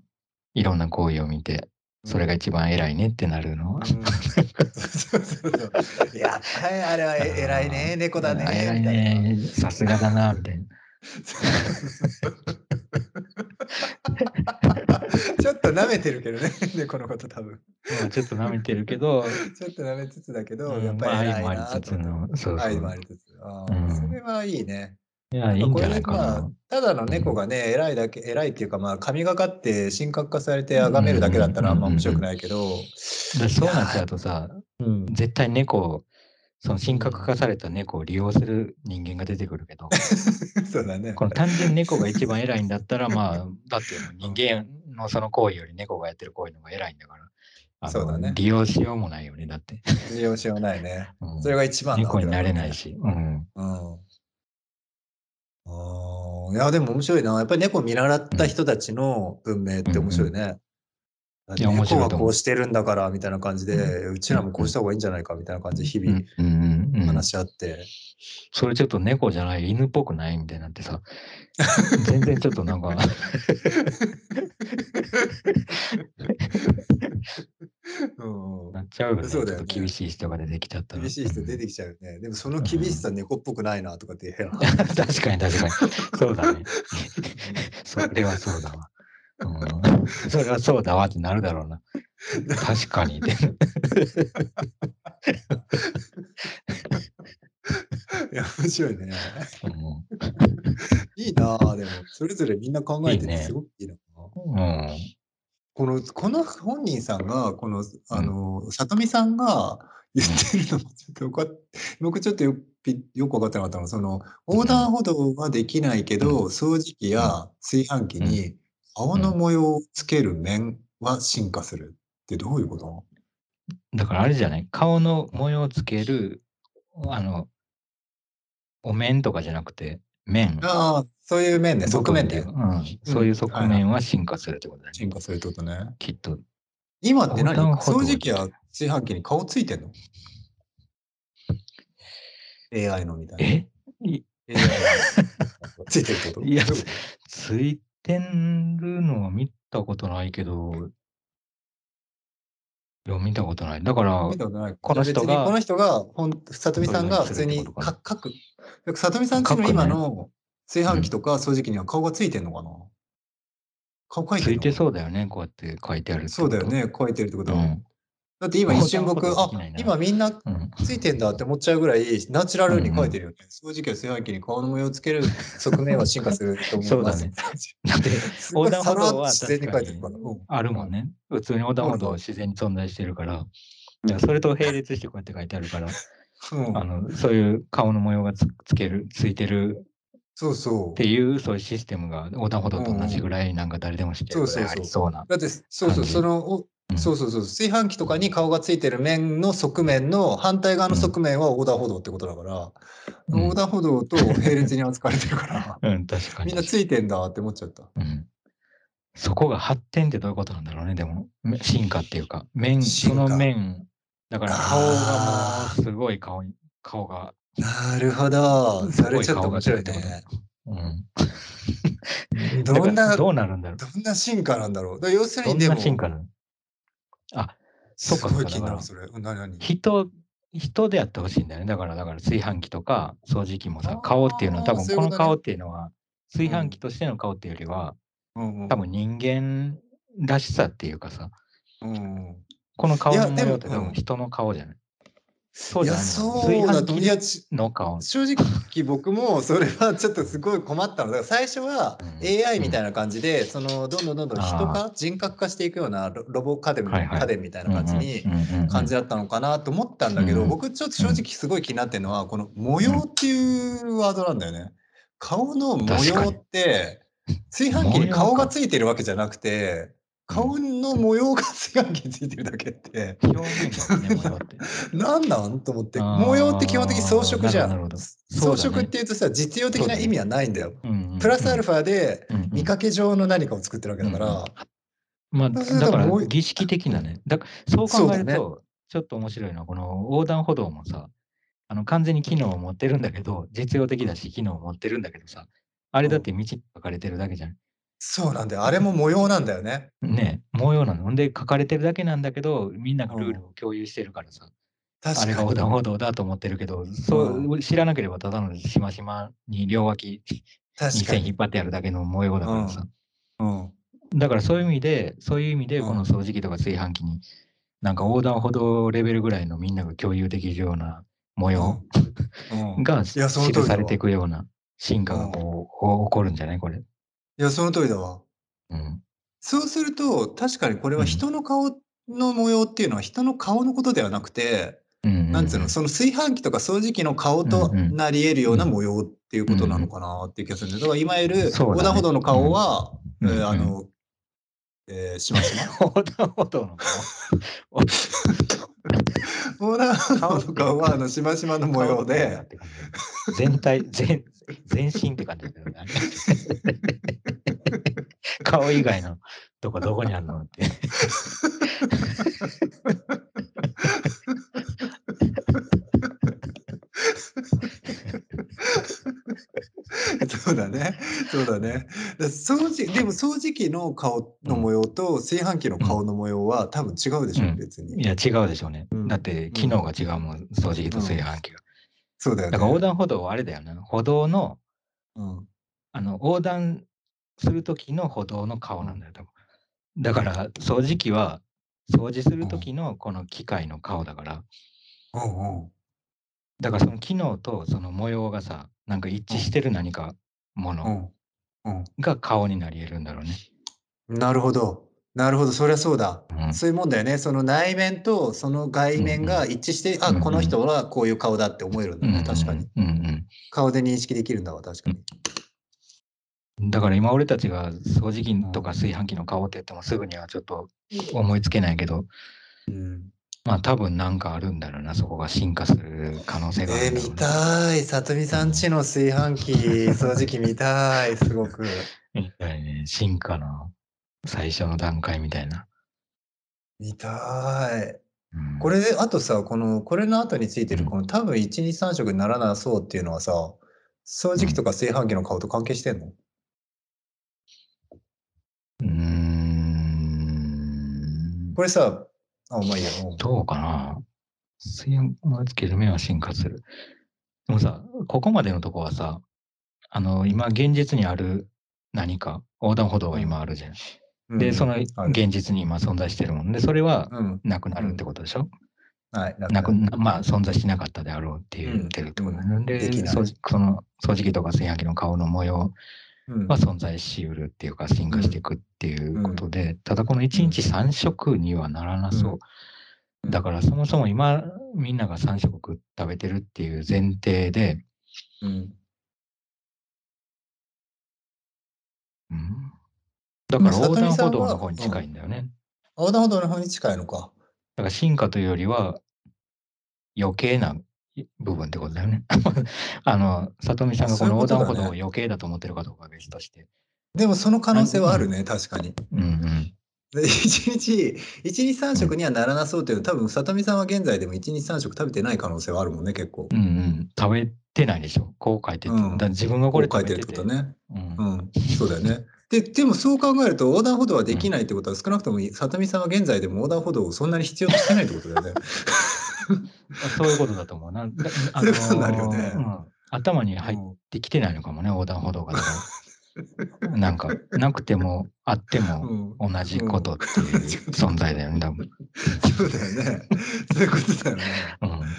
いろん。な行為を見て、それが一番偉いねってなるの？は、やっぱりあれはえ偉いね、猫だね。あ偉いね、さすがだな、みたいな。*laughs* ちょっと舐めてるけどね、猫のこと多分。まあちょっと舐めてるけど、*laughs* ちょっと舐めつつだけど、うんやっぱり愛もあなりつつの。愛もありつつ。それはいいね。いや、いいんじゃないかまあな。、ただの猫がね、偉いだけ、偉いっていうか、まあ、神がかって神格化されて崇めるだけだったらあんま面白くないけど、でそうなっちゃうとさ、うん絶対猫、その神格化された猫を利用する人間が出てくるけど、*laughs* そうだね。この単純に猫が一番偉いんだったら、まあ、*laughs* だって人間のその行為より猫がやってる行為の方が偉いんだから、そうだね利用しようもないよね、だって。利用しようないね。*laughs* うんそれが一番猫になれないし。し。うん。うん。ああ、いや、でも面白いな。やっぱり猫を見習った人たちの文明って面白いね。面白い猫と思う。はこうしてるんだからみたいな感じで、うちらもこうした方がいいんじゃないかみたいな感じで日々うんうんうんうん、話し合って。それちょっと猫じゃない犬っぽくないみたいになってさ全然ちょっとなんか *laughs* うんうん。なっちゃうよね。そうだよね。ちょっと厳しい人が出てきちゃったら。厳しい人出てきちゃうよね。でもその厳しさ猫っぽくないなとかって言ううん *laughs* 確かに確かに。そうだね。*laughs* それはそうだわ、うん、それはそうだわってなるだろうな。確かに。いや、面白いね。うん。いいなあでも、それぞれみんな考えていいね。てすごくいいなうんこの、この本人さんが、この、あの、里見さんが言ってるのもちょっとよかっ僕ちょっとよぴよく分かってなかったのは、その、横断歩道はできないけど、掃除機や炊飯器に青の模様をつける面は進化するってどういうこと？だからあれじゃない？顔の模様をつけるあのお面とかじゃなくて面。ああ、そういう面ね、側面で部分うん、そういう側面は進化するってことだね、進化するってことね。きっと。今って何？横断歩道掃除機や炊飯器に顔ついてんの ?AI のみたいな。え？い。AI の。ついてるってこと？いやついてるのは見たことないけどいや見たことない。だから見たことない。この人がこの人が、ほん、里見さんが普通にかか書く。里見さんちの今の炊飯器とか掃除機には顔がついてんのかな？顔書いてるついてそうだよねこうやって書いてあるってそうだよね、書いてるってことは。うんだって今一瞬僕、あ今みんなうんついてんだって思っちゃうぐらい、ナチュラルに書いてるよね。掃除機や炊飯器に顔の模様をつける側面は進化すると思います。そうだねだって横断歩道は自然に書いてる確から。うんあるもんね。普通に横断歩道は自然に存在してるから、それと並列してこうやって書いてあるから、うんあのそういう顔の模様がつつける、ついてるそうそう。っていう、そういうシステムが横断歩道と同じぐらい、なんか誰でも知ってるぐらいありそうな。だって、そうそう、その、そうそうそう、炊飯器とかに顔がついてる面の側面の反対側の側面は横断歩道ってことだから、うん横断歩道と並列に扱われてるから、*laughs* うん、確かに。みんなついてんだって思っちゃった。うんそこが発展ってどういうことなんだろうね、でも。め進化っていうか、面、その面、だから顔がもうすごい顔に、顔が、なるほど。それちょっと面白いね。うん。どんな、どどうなるんだろう。んな進化なんだろう。要するどんにでも、な進化なの？あ、そっかかそれ。うん何何人、人でやってほしいんだよね。だから、だから炊飯器とか掃除機もさ顔っていうのは、多分この顔っていうのは、炊飯器としての顔っていうよりは、うんうん多分人間らしさっていうかさ、うんこの顔の模様って多うん。分人の顔じゃない？そういや、そうだと。正直僕もそれはちょっとすごい困ったの。だから最初はうん。AI みたいな感じで、そのどんどんどんどん人化人格化していくようなロロボ家電家電みたいな感じにうんうんうんうん感じだったのかなと思ったんだけど、うん。僕ちょっと正直すごい気になってるのはこの模様っていうワードなんだよね。顔の模様って炊飯器に顔がついてるわけじゃなくて顔の模様が炊飯器についてるだけって。表面だもんね、模様って。何 *laughs* なんと思って。模様って基本的に装飾。じゃん装飾っていうとさ実用的な意味はないんだよ。プラスアルフファでァ見かけ上の何かを作ってるわけだから、まあ、だから儀式的なね。だそう考えると、ちょっと面白いのは、この横断歩道もさ、あの完全に機能を持ってるんだけど、実用的だし、機能を持ってるんだけどさ、あれだって道に書かれてるだけじゃん。そうなんだよ。あれも模様なんだよね。*laughs* ね模様なの。ほんで、書かれてるだけなんだけど、みんながルールを共有してるからさ、確かに。あれが横断歩道だと思ってるけど、そう知らなければただのしましまに両脇に確かに。線引っ張ってあるだけの模様だからさ。うん。だからそういう意味で、そういう意味で、うん。この掃除機とか炊飯器に、なんか横断歩道レベルぐらいのみんなが共有できるような模様うん。*laughs* がいやその通りだわ。記されていくような進化がこう起こるんじゃない？これ。いやその通りだわ。うん。そうすると確かにこれは人の顔の模様っていうのは人の顔のことではなくて、うんうんなんつうの、その炊飯器とか掃除機の顔となり得るような模様っていうことなのかなっていう気がするんで、だからいわゆる横断歩道の顔は、えー、あの、えー、しましま横断歩道の顔。横断歩道の顔はあのしましまの模様で。全体全全身って感じだけどね顔以外のとこどこにあるのってそうだね。そうだね。だ掃除、でも掃除機の顔の模様と炊飯器の顔の模様は多分違うでしょ、うん、別に。いや、違うでしょうね。うん、だって機能が違うもん、掃除機と炊飯器が。そうだよね。だから横断歩道はあれだよね。歩道の、うん、あの、横断する時の歩道の顔なんだよ、多分。だから掃除機は掃除する時のこの機械の顔だから。うんうんだからその機能とその模様がさ、なんか一致してる何かものが顔になり得るんだろうね。なるほど。なるほど、そりゃそうだ。うん、そういうもんだよね。その内面とその外面が一致して、うんうん、あ、この人はこういう顔だって思えるんだね、確かに、うんうん。顔で認識できるんだわ、確かに。だから今俺たちが掃除機とか炊飯器の顔って言ってもすぐにはちょっと思いつけないけど、うん、まあ多分なんかあるんだろうな、そこが進化する可能性がある、ね。えー、見たい。さとみさんちの炊飯器、掃除機見たい、すごく。*laughs* みたいね。進化の最初の段階みたいな。見たい。うん、これで、あとさ、この、これの後についてる、この多分1、2、3色にならなそうっていうのはさ、掃除機とか炊飯器の顔と関係してんの？うん。これさ、あ、まあいいや。どうかな。水温をつける目は進化する。でもさ、ここまでのとこはさ、あの、今現実にある何か、横断歩道が今あるじゃん。うん、で、その現実に今存在してるもんで、それはなくなるってことでしょ、うん、はい。なくまあ、存在しなかったであろうって言ってるってことなん。で、でその掃除機とか炊飯器の顔の模様は存在しうるっていうか進化していくっていうことで、うん、ただこの1日3食にはならなそう。うん、だからそもそも今みんなが3食食べてるっていう前提で、うん、うん、だから横断歩道の方に近いんだよね。横断歩道の方に近いのか。だから進化というよりは余計な部分ってことだよね。*laughs* あの、里見さんがこの横断歩道を余計だと思ってるかどうかは別として。でもその可能性はあるね、確かに。うんうん。1日、1日3食にはならなそうっていう、多分里見さんは現在でも1日3食食べてない可能性はあるもんね、結構。うんうん。食べてないでしょ。こう書いてて。うん、だ自分がこれ書いてるってことね。うん、うん。そうだよね。で、でもそう考えると横断歩道はできないってことは、少なくとも里見さんは現在でも横断歩道をそんなに必要としてないってことだよね。*laughs* そういうことだと思うな。あのー、なるよね、うん、頭に入ってきてないのかもね、横断歩道が。なんか、なくても、あっても同じことっていう存在だよね、多分。そうだよね。そういうことだよね。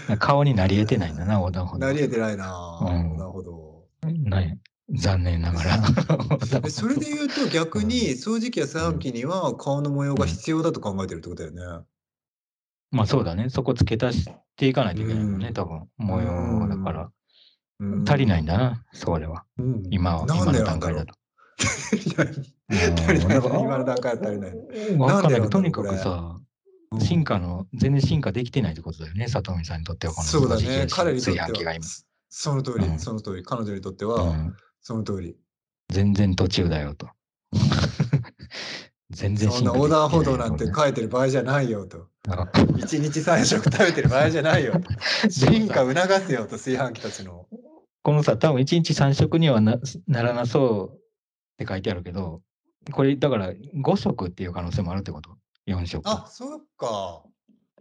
うん、顔になり得てないんだな、横断歩道。なり得てないな、うん、横断歩道。ね残念ながら。*laughs* *laughs* それで言うと逆に掃除機や炊飯器には顔の模様が必要だと考えてるってことだよね。まあそうだね。そこ付け足していかないといけないもんね、多分。模様だから。足りないんだな、それは。今は、今の段階だと。今の段階は足りない。わかんないとにかくさ、進化の、全然進化できてないってことだよね、里見さんにとっては。このそうだね、彼にとっては。その通り、その通り。彼女にとっては、その通り。全然途中だよと。*laughs* 全然そんな横断歩道なんて書いてる場合じゃないよと。一日三食食べてる場合じゃないよ。*laughs* 進化促すよと、炊飯器たちの。このさ、多分一日三食にはなならなそうって書いてあるけど、これだから5食っていう可能性もあるってこと ?4 食。あ、そうか。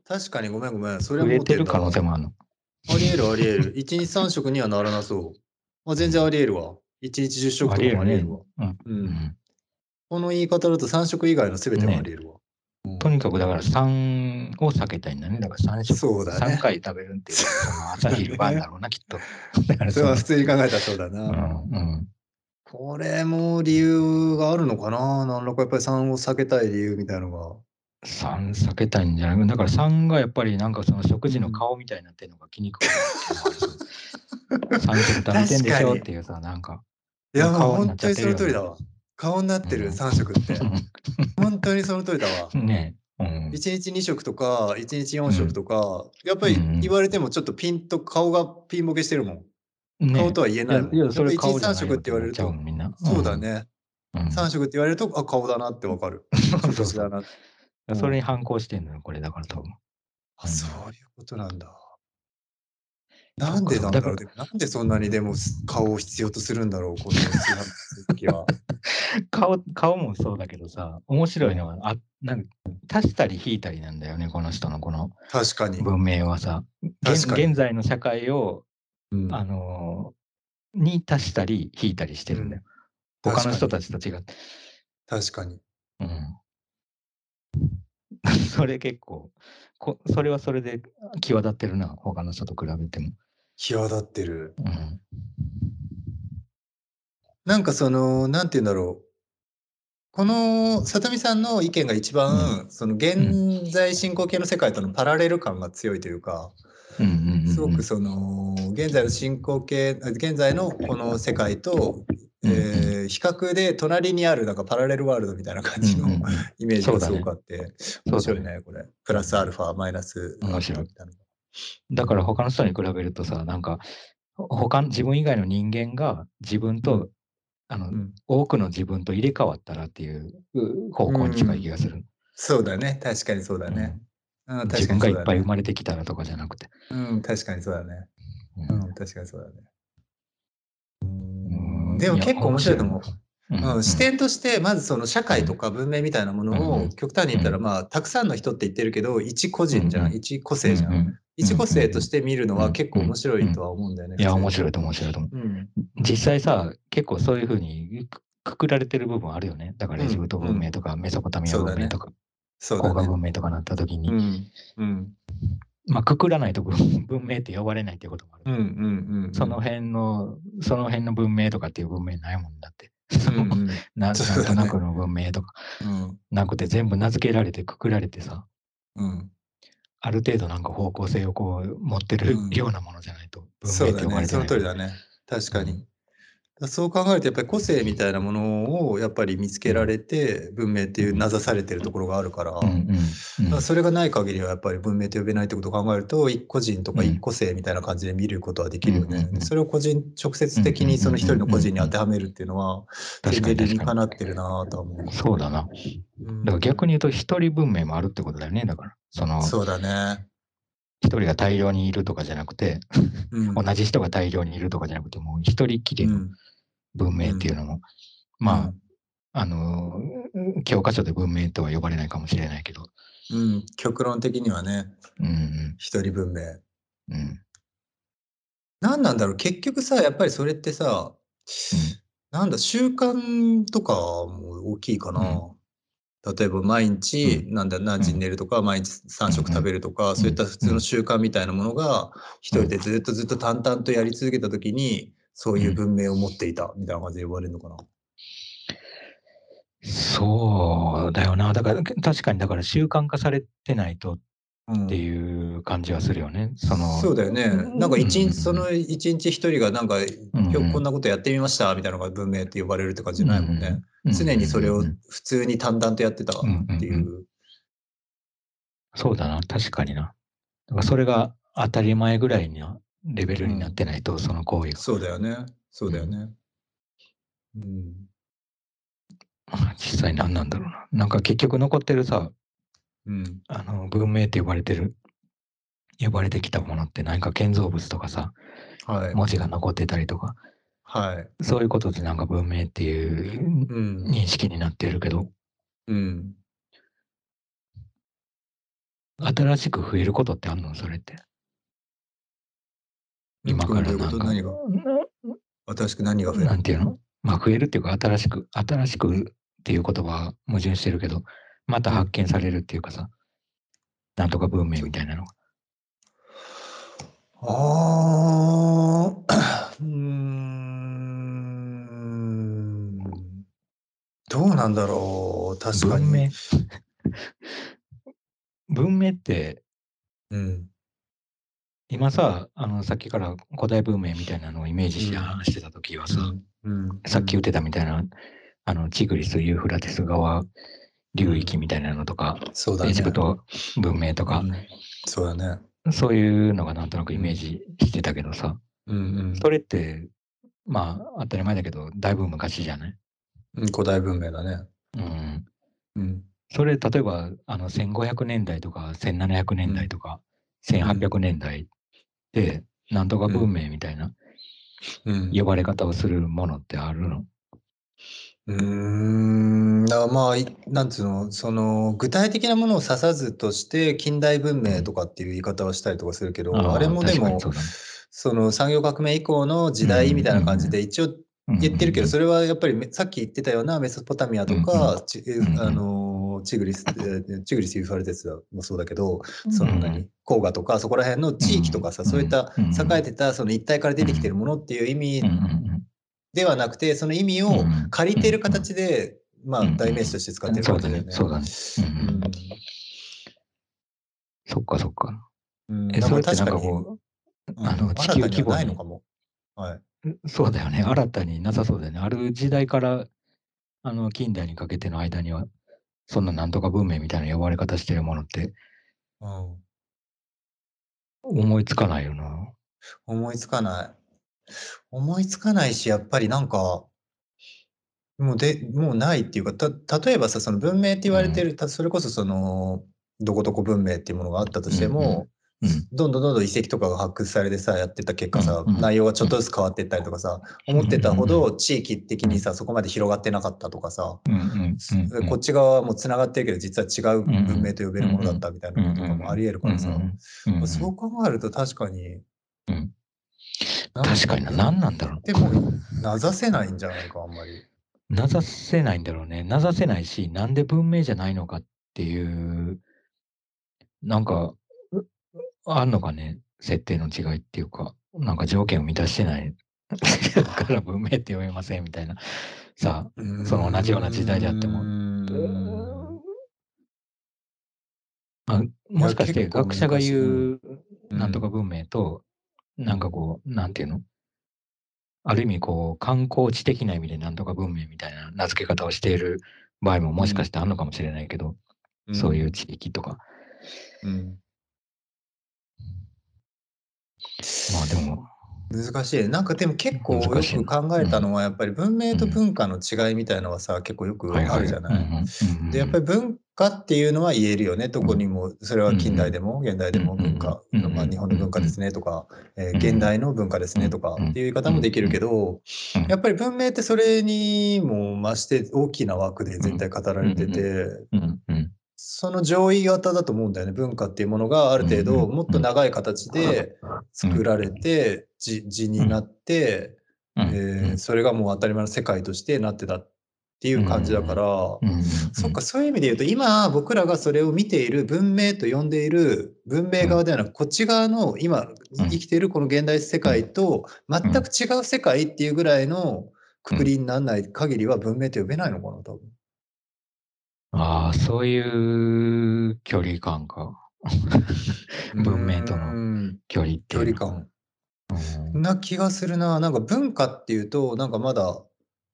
確かにごめんごめん。それは増えてる可能性もあるの。ありえるありえる。一日三食にはならなそう。あ全然ありえるわ。一日十食とかもありえるわ。うん。うんこの言い方だと3食以外の全てもあり得るわ。ね、とにかくだから3を避けたいんだね。だから3食、そうだね、3回食べるっていう、その朝昼晩だろうな、きっと。だからそれは普通に考えたらそうだな。うんうん、これも理由があるのかな？何らかやっぱり3を避けたい理由みたいなのが。3避けたいんじゃない？だから3がやっぱりなんかその食事の顔みたいになってるのが気にくくなる3 *laughs* 食食べてんでしょっていうさ、なんか。いや、本当にその通りだわ。顔になってるうん3食って。*laughs* 本当にその通りだわ。ねえ。うん1日2食とか、1日4食とか、やっぱり言われてもちょっとピンと顔がピンボケしてるもん。ね顔とは言えないもん。いやそれやっぱ1日3顔じゃない食って言われると。そうだね。うん。うん3食って言われると、あ、顔だなってわかる。*laughs* そうだそれに反抗してんのよ、これだから多分。あ、そういうことなんだ。なんでなんだろう。なんでそんなにでも顔を必要とするんだろう、*laughs* このは。顔顔もそうだけどさ、面白いのは、あなんか足したり引いたりなんだよね、この人のこの確かに。文明はさ。現在の社会を、うんあのーに足したり引いたりしてるんだよ。うん他の人確たちと違って。確かに。うん。*laughs* それ結構こ、それはそれで際立ってるな、他の人と比べても。際立ってる。うん。なんかその、なんて言うんだろう。この里見さんの意見が一番、その現在進行形の世界とのパラレル感が強いというか、うんうんうんうん。すごくその現在の進行形あ現在のこの世界と、えー比較で隣にあるなんかパラレルワールドみたいな感じのうんうんうん。イメージがすごくあって、面白いねこれ。プラスアルファマイナス面白いみたいなだから他の人に比べるとさ、なんか、ほ他の自分以外の人間が自分と、うん。あの、うん。多くの自分と入れ替わったらっていうう方向に近い気がする。そうだね。確かにそうだね、うん自分がいっぱい生ままれてきたらとかじゃなくて。うん確かにそうだね。うん。うん確かにそうだね。うん。でも結構面白いと思う。うん。うん、視点としてまずその社会とか文明みたいなものうんを極端に言ったらうん。まあたくさんの人って言ってるけど一個人じゃうんん。一個性じゃうんん一個性として見るのうん。は結構面白いとは思うんだよね。いや、面白いと思う、面白いと思う。うん。実際さ、結構そういうふうにくくくられてる部分あるよね。だからエジプト文明とかメソポタミア文明とか、そうだね。文明とかなった時に、うん。うん。まあ、くくらないと文文明って呼ばれないっていうこともある。うんうんうんその辺の、その辺の文明とかっていう文明ないもんだって。うんうん。*laughs* なんとなくの文明とか。うん。なくて全部名付けられてくくられてさ、うんある程度なんか方向性をこう持ってるうんようなものじゃないと文そうだね。そ明って呼ばれてない。の通りだね。確かに。うんそう考えるとやっぱり個性みたいなものをやっぱり見つけられて文明っていう名指されてるところがあるから、それがない限りはやっぱり文明と呼べないってことを考えると一個人とかうん一個性みたいな感じで見ることはできるよねうんうんう。んそれを個人直接的にその一人の個人に当てはめるっていうのは確かに全然理に確かかなってるなとは思う。そうだな。うんだから逆に言うと一人文明もあるってことだよね。だから、そのそうだね。一人が大量にいるとかじゃなくて、うん。同じ人が大量にいるとかじゃなくて、もう一人きりのうん。文明っていうのも、まうん。あ、あのー、教科書で文明とは呼ばれないかもしれないけど、うん、極論的にはね。うんうん。一人文明。うん。何なんだろう。結局さやっぱりそれってさ、なんだ習慣とかも大きいかな。例えば毎日、なんだ何時に寝るとか、毎日3食食べるとか、そういった普通の習慣みたいなものが一人でずっとずっと淡々とやり続けた時にそういう文明を持っていたみたいな感じで言われるのかな？そうだよな。だから、確かに、だから習慣化されてないとうんっていう感じはするよね。その、そうだよね。なんか一うん日、その一日一人がなんか、ん今日こんなことやってみましたみたいなのが文明って呼ばれるって感じじゃないもんね。うん常にそれをうん普通に淡々とやってたっていう。うんそうだな。確かにな。だからそれが当たり前ぐらいのレベルになってないと、その行為が。そうだよね。そうだよね。うん。実際何なんだろうな。なんか結局残ってるさ、うん。あの、文明って呼ばれてる、呼ばれてきたものって何か建造物とかさ、はい。文字が残ってたりとか、はい。そういうことでなんか文明っていううん。認識になってるけど、うん。新しく増えることってあんの？それって。今からなんか、新しく何が増える？なんていうの？まあ増えるっていうか、新しく、新しくっていう言葉は矛盾してるけど、また発見されるっていうかさ、なんとか文明みたいなのが。ああ、うーん。どうなんだろう。確か文明に。文明って、うん。今さ、あの、さっきから古代文明みたいなのをイメージしてうん話してたときはさ、うん。さっき言ってたみたいな、あの、チグリス、ユーフラテス川流域みたいなのとか、そうだね。エジプト文明とかう、んそうだね。そういうのがなんとなくイメージしてたけどさ、うんうんそれって、まあ、当たり前だけど、だいぶ昔じゃない？うん。古代文明だね。うん。うん。それ、例えば、あの、1500年代とか、1700年代とか、1800年代で、なんとか文明みたいなうん。呼ばれ方をするものってあるの？うーん、だからまあ、いなんつうの、その、具体的なものを指さずとして、近代文明とかっていう言い方をしたりとかするけど、ーあれもでも確かにそ、うだね。その産業革命以降の時代みたいな感じで一応うん言ってるけど、それはやっぱりめさっき言ってたようなメソポタミアとうん。か、ちん。あのチグリス、えーチグリス・ユーファルテスもそうだけど、そのうん。何、黄河とかそこら辺の地域とかさ、うん。そういったうん。栄えてたその一帯から出てきてるものっていう意味うん。うんではなくて、その意味をうん借りてる形で、まあうん代名詞として使ってるそうだよね。。ねそうだね。そっかそっか。え、それってなんかこうんあの地球規模にないのかも。はい。う、そうだよね。新たになさそうだよね。ある時代から、あの、近代にかけての間には、そんななんとか文明みたいな呼ばれ方してるものってうん思いつかないよな。思いつかない。思いつかないし、やっぱりなんか、もうで、もうないっていうか、た、例えばさ、その文明って言われてる、たそれこそその、どこどこ文明っていうものがあったとしても、うん。どんどんどんどん遺跡とかが発掘されてさ、やってった結果さ、うんうん内容がちょっとずつ変わっていったりとかさ、思ってたほど地域的にさ、そこまで広がってなかったとかさ、うんうんうんうん。こっち側はもう繋がってるけど、実は違う文明と呼べるものだったみたいなこととかもあり得るからさ、うんうんうんそう考えると確かに、うんなん確かにな。何なんだろう。でも、名指せないんじゃないか、あんまり。名指せないんだろうね。名指せないし、なんで文明じゃないのかっていう、なんか、うあんのかね、設定の違いっていうか、なんか条件を満たしてない *laughs* から文明って呼べませんみたいな。さあ、その同じような時代であってもまあ、もしかして学者が言ううんなんとか文明と、なんかこう、なんていうの？ある意味こう、観光地的な意味でなんとか文明みたいな名付け方をしている場合ももしかしてあるのかもしれないけど、そういう地域とか。うん。まあでも、難しい。なんかでも結構よく考えたのは、やっぱり文明と文化の違いみたいのはさ、結構よく。あるじゃない？うんうんうん。で、やっぱり文化っていうのは言えるよね。どこにも、それは近代でも現代でも文化、うんまあ日本の文化ですねとか、えーうん現代の文化ですねとかっていう言い方もできるけど、うんやっぱり文明ってそれにも増して大きな枠で絶対語られてて、その上位型だと思うんだよね。文化っていうものがある程度うんもっと長い形で作られて、字字になって、うんえーそれがもう当たり前の世界としてなってたっていう感じだから、そっか、そういう意味で言うと、今僕らがそれを見ている文明と呼んでいる文明側ではなく、こっち側の今生きているこの現代世界と全く違う世界っていうぐらいのくくりにならない限りは文明と呼べないのかな、多分。ああ、そういう距離感か。*laughs* 文明とのうん距離っていうの距離感。うんな気がするな。なんか文化っていうと、なんかまだ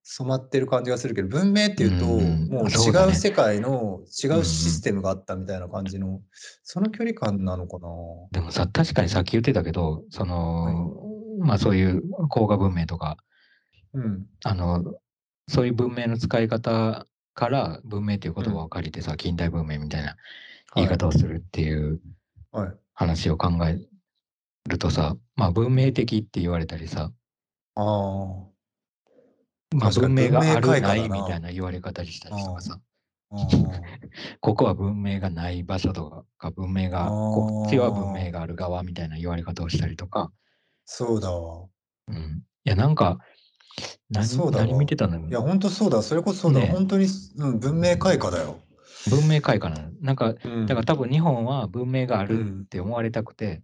染まってる感じがするけど、文明っていうと、うんもう違う世界の違うシステムがあったみたいな感じの、その距離感なのかな？でもさ、確かにさっき言ってたけど、その、まあそういう工画文明とか、うん。あの、そういう文明の使い方から文明っていう言葉を借りてさ、近代文明みたいな言い方をするっていうはい。はい。話を考えるとさ、まあ文明的って言われたりさ、ああ。まあ文明があるないみたいな言われ方したりとかさ、*laughs* ここは文明がない場所とか、文明が、こっちは文明がある側みたいな言われ方をしたりとか、そうだわ。うん。いや、なんか、何そうだわ何見てたのいや、本当そうだ。それこそそうだ。ね本当に、うん、文明開化だよ。文明開化なの。なんか、うんだから多分日本は文明があるうんって思われたくて、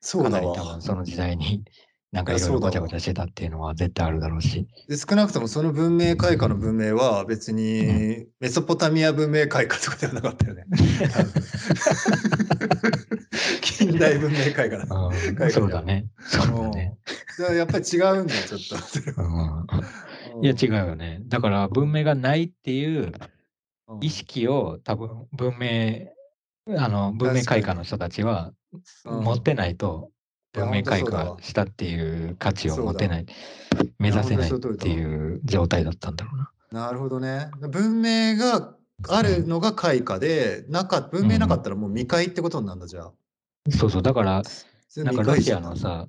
そうだわかなり多分。その時代になんかいろいろごちゃごちゃしてたっていうのは絶対あるだろうし。で少なくともその文明開化の文明は別にメソポタミア文明開化とかではなかったよね。多分 *laughs* 現代文明開化だ。うん海外そうだね。そうだね。やっぱり違うんだよ、ちょっといや違うよね。だから文明がないっていううん意識を多分文明、あの文明開化の人たちはうん持ってないと文明開化したっていう価値を持てない、目指せないっていう状態だったんだろうな。なるほどね。文明があるのが開化で、なか文明なかったらもう未開ってことになるんだ、じゃあ。そうそう、だから、なんかロシアのさ、はい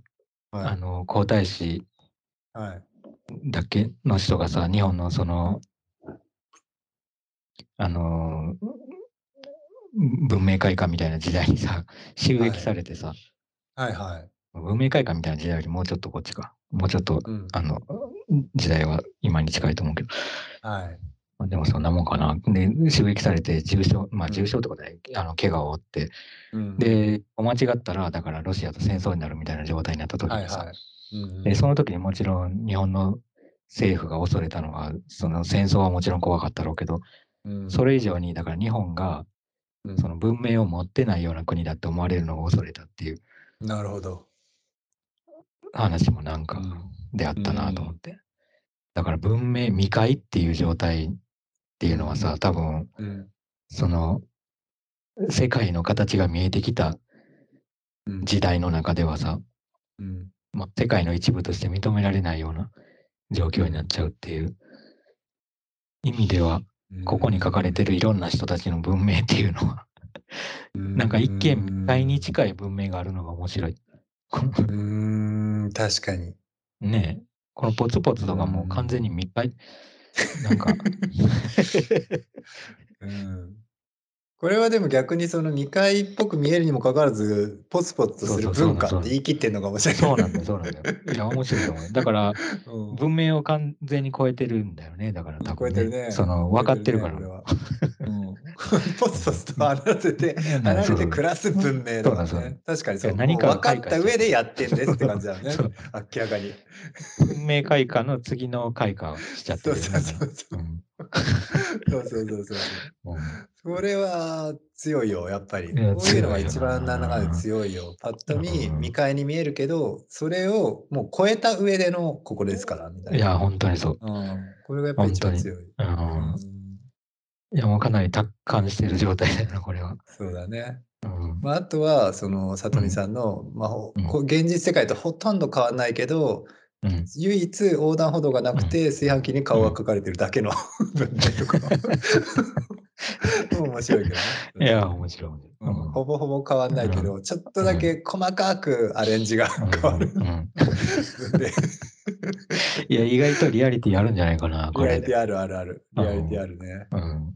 あの皇太子はい。だけの人がさ、日本のその、あのー文明開化みたいな時代にさ、襲撃されてさ、はいはい。文明開化みたいな時代よりもうちょっとこっちか。もうちょっと、うん。あの、時代は今に近いと思うけど、はい。まあでもそんなもんかな。で、襲撃されて重傷、まあうん重傷ってことで、あの、怪我を負って、うん、で、間違ったら、だからロシアと戦争になるみたいな状態になった時にさ、はいはい。うんで、その時にもちろん日本の政府が恐れたのは、その戦争はもちろん怖かったろうけど、うんそれ以上に、だから日本がうんその文明を持ってないような国だって思われるのを恐れたっていうなるほど。話もなんかであったなと思って。だから文明、未開っていう状態っていうのはさ、多分、うん。その、世界の形が見えてきたうん時代の中ではさ、うんまあ、世界の一部として認められないような状況になっちゃうっていう意味では、ここに書かれてるいろんな人たちの文明っていうのは、なんか一見未開に近い文明があるのが面白い。うーん、確かに。ねえ、このポツポツとかもう完全に未開、なんか、うんこれはでも逆にその未開っぽく見えるにもかかわらず、ポツポツとする文化って言い切ってんのかもしれない。そうなんだよ、そうなんだよ。いや、面白いと思う。だから、*laughs* うん文明を完全に超えてるんだよね。だから多分、超えてるね。その、分かってるから。*laughs* ポツポツと離れて、離れて暮らす文明だね。確かにそう。何か分かった上でやってんですって感じだよね。明らかに。文明開化の次の開化をしちゃってそうる。そうそうそう。うん *laughs* そうそうそうそう。うんそれは強いよ、やっぱり。こういうのが一番なんだかんだ強いよ。パッと見、うん未開に見えるけど、それをもう超えた上でのここですから、みたいな。いや、本当にそう。うん、これがやっぱり一番強い。うんうんいや、もうかなり達観してる状態だよな、これは。そうだね。うんまあ、あとは、その、里見さんの、まあ現実世界とほとんど変わらないけど、うん唯一横断歩道がなくて、炊飯器に顔が描かれてるだけの文明とか。*laughs* 面白いけどね。いや、面白い。面うん白いほぼほぼ変わんないけど、ちょっとだけ細かくアレンジがうん変わる。いや、意外とリアリティあるんじゃないかな、これで。リアリティあるあるある。リアリティあるね。うん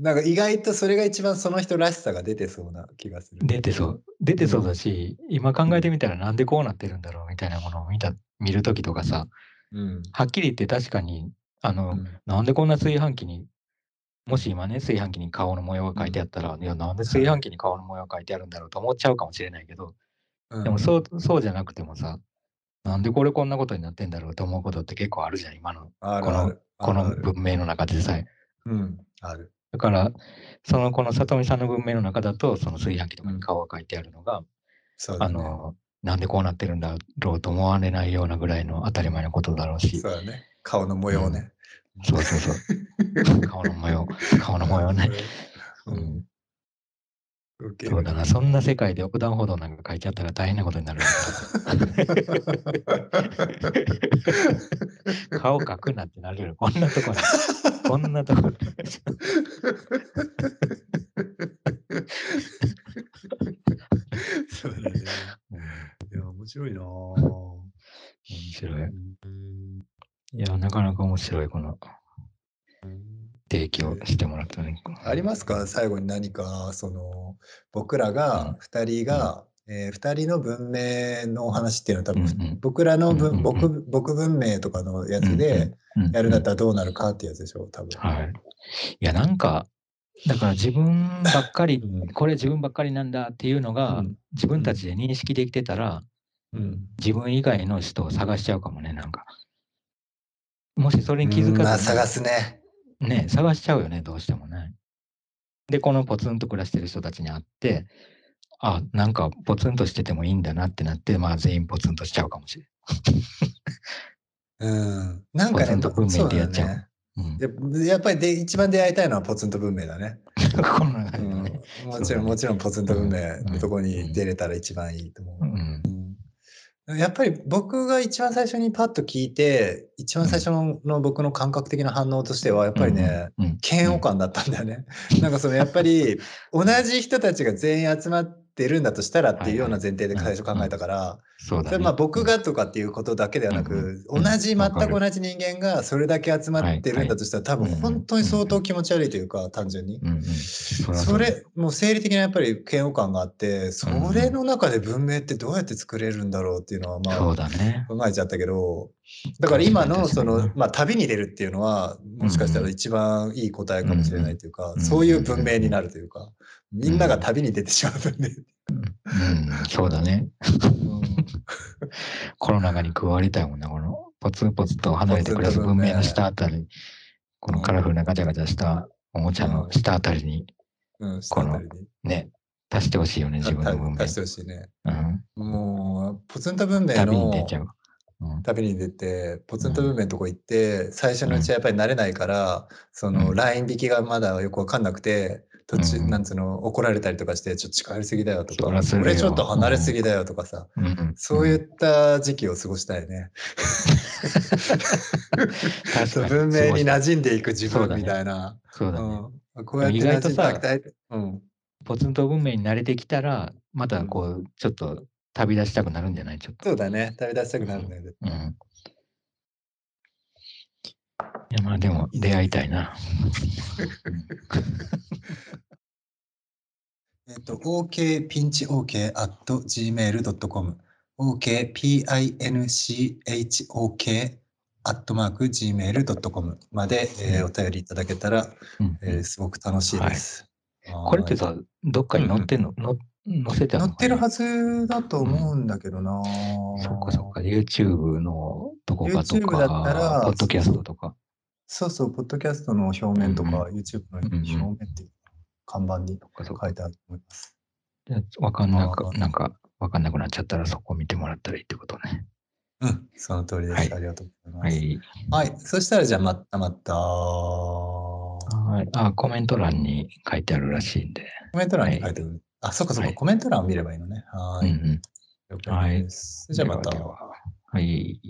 なんか意外とそれが一番その人らしさが出てそうな気がする。出てそう。出てそうだし、今考えてみたらなんでこうなってるんだろうみたいなものを見た見るときとかさ、うん。はっきり言って確かに、あの、うんなんでこんな炊飯器に、もし今ね、炊飯器に顔の模様が書いてあったら、いや、なんで炊飯器に顔の模様が書いてあるんだろうと思っちゃうかもしれないけど、うんでもそうそうじゃなくてもさ、なんでこれこんなことになってんだろうと思うことって結構あるじゃん、今の、このこの文明の中でさえ。うん。ある。だから、そのこの里見さんの文明の中だと、その炊飯器とかに顔が書いてあるのが、ね。の、なんでこうなってるんだろうと思われないようなぐらいの当たり前のことだろうしそ、うだね。顔の模様ね。そうそうそう。*laughs* 顔の模様、顔の模様ね。う。うんそうだな、そんな世界で横断歩道なんか書いちゃったら大変なことになる。*laughs* 顔描くなってなるよ。こんなところ。こんなところ。そうだね。うんいや、面白いなぁ。面白い。うんいや、なかなか面白い、この提供してもらったね。ありますか？最後に何か、その、僕らが、二人が、えー二人の文明のお話っていうのは多うん分、うん僕らのうんうんうん文僕僕文明とかのやつでうんやるんだったらどうなるかってやつでしょ多分。はい。いや、なんか、だから自分ばっかり、うんこれ自分ばっかりなんだっていうのが、うん自分たちで認識できてたら、うん自分以外の人を探しちゃうかもね、なんか。もしそれに気づかずにまあ探すね。ね、探しちゃうよね、どうしてもね。で、このポツンと暮らしてる人たちに会って、あ、なんかポツンとしててもいいんだなってなって、まあ全員ポツンとしちゃうかもしれうん。*laughs* なんかね、ポツンと文明でやっちゃうそだねん。ややっぱりで一番出会いたいのはポツンと文明だね。うん、この中うんでね。もちろん、もちろんポツンと文明うんのとこに出れたら一番いいと思う。うん。うんやっぱり僕が一番最初にパッと聞いて、一番最初のの僕の感覚的な反応としては、やっぱりね、うん、嫌悪感だったんだよね。なんかそのやっぱり *laughs* 同じ人たちが全員集まってるんだとしたらっていうような前提で最初考えたから、そうだね。まあ僕がとかっていうことだけではなく、うん同じ、全く同じ人間がそれだけ集まってるんだとしたら、多分本当に相当気持ち悪いというか、単純に。うんうん。そそれ、もう生理的なやっぱり嫌悪感があって、それの中で文明ってどうやって作れるんだろうっていうのは、まあ、そうだね。考えちゃったけど、だから今のそのまあ旅に出るっていうのは、もしかしたら一番いい答えかもしれないというか、うんそういう文明になるというか、みんなが旅に出てしまう文明。うん、そうだね。この中に加わりたいもんな、このポツポツと離れて暮らす文明の下あたり、このカラフルなガチャガチャしたおもちゃの下あたりにうん、このね、足してほしいよね、自分の文明。足し。てほしいね。うん、もう、ポツンと文明旅にの出ちゃう。うん。旅に出て、ポツンと文明のとこ行って、最初のうちはやっぱり慣れないから、そのうん。ライン引きがまだよくわかんなくて、途中、うんなんつうの、怒られたりとかして、ちょっと近寄りすぎだよとか、そらするよ俺ちょっと離れすぎだよとかさ、うんうんそういった時期を過ごしたいね。*laughs* 文明に馴染んでいく自分みたいな。そうだね。うん、こうやって意外と馴染んでさいきたい。うん。ポツンと文明に慣れてきたら、またこう、ちょっと旅立ちたくなるんじゃない？ちょっと。そうだね。旅立ちたくなるんだよね。うん。いや、まあでも出会いたいな。*laughs* えっと、okpinchok at gmail.com okpinchok アットマーク gmail.com まで、えーお便りいただけたら、うん。えーすごく楽しいです。これってさ、どっかに載ってんの、の載せて載ってるはず。ずだと思うんだけどな、そっかそっか、YouTube のとこかと YouTube だったらか、ポッドキャストとか。そうそう、ポッドキャストの表面とか、う YouTube んうん表面っていうか看板に書か。いてあると思います。わかんなくなんか、わかんなくなっちゃったらそこ見てもらったらいいってことね。うん、その通りです。はいありがとうございます。はい。はい、そしたらじゃあまたまた。はい。あ、コメント欄に書いてあるらしいんで。コメント欄に書いてある。あ、そっかそっか、はいコメント欄を見ればいいのね。はーい。うんうん。了解です。じゃあまた。はい。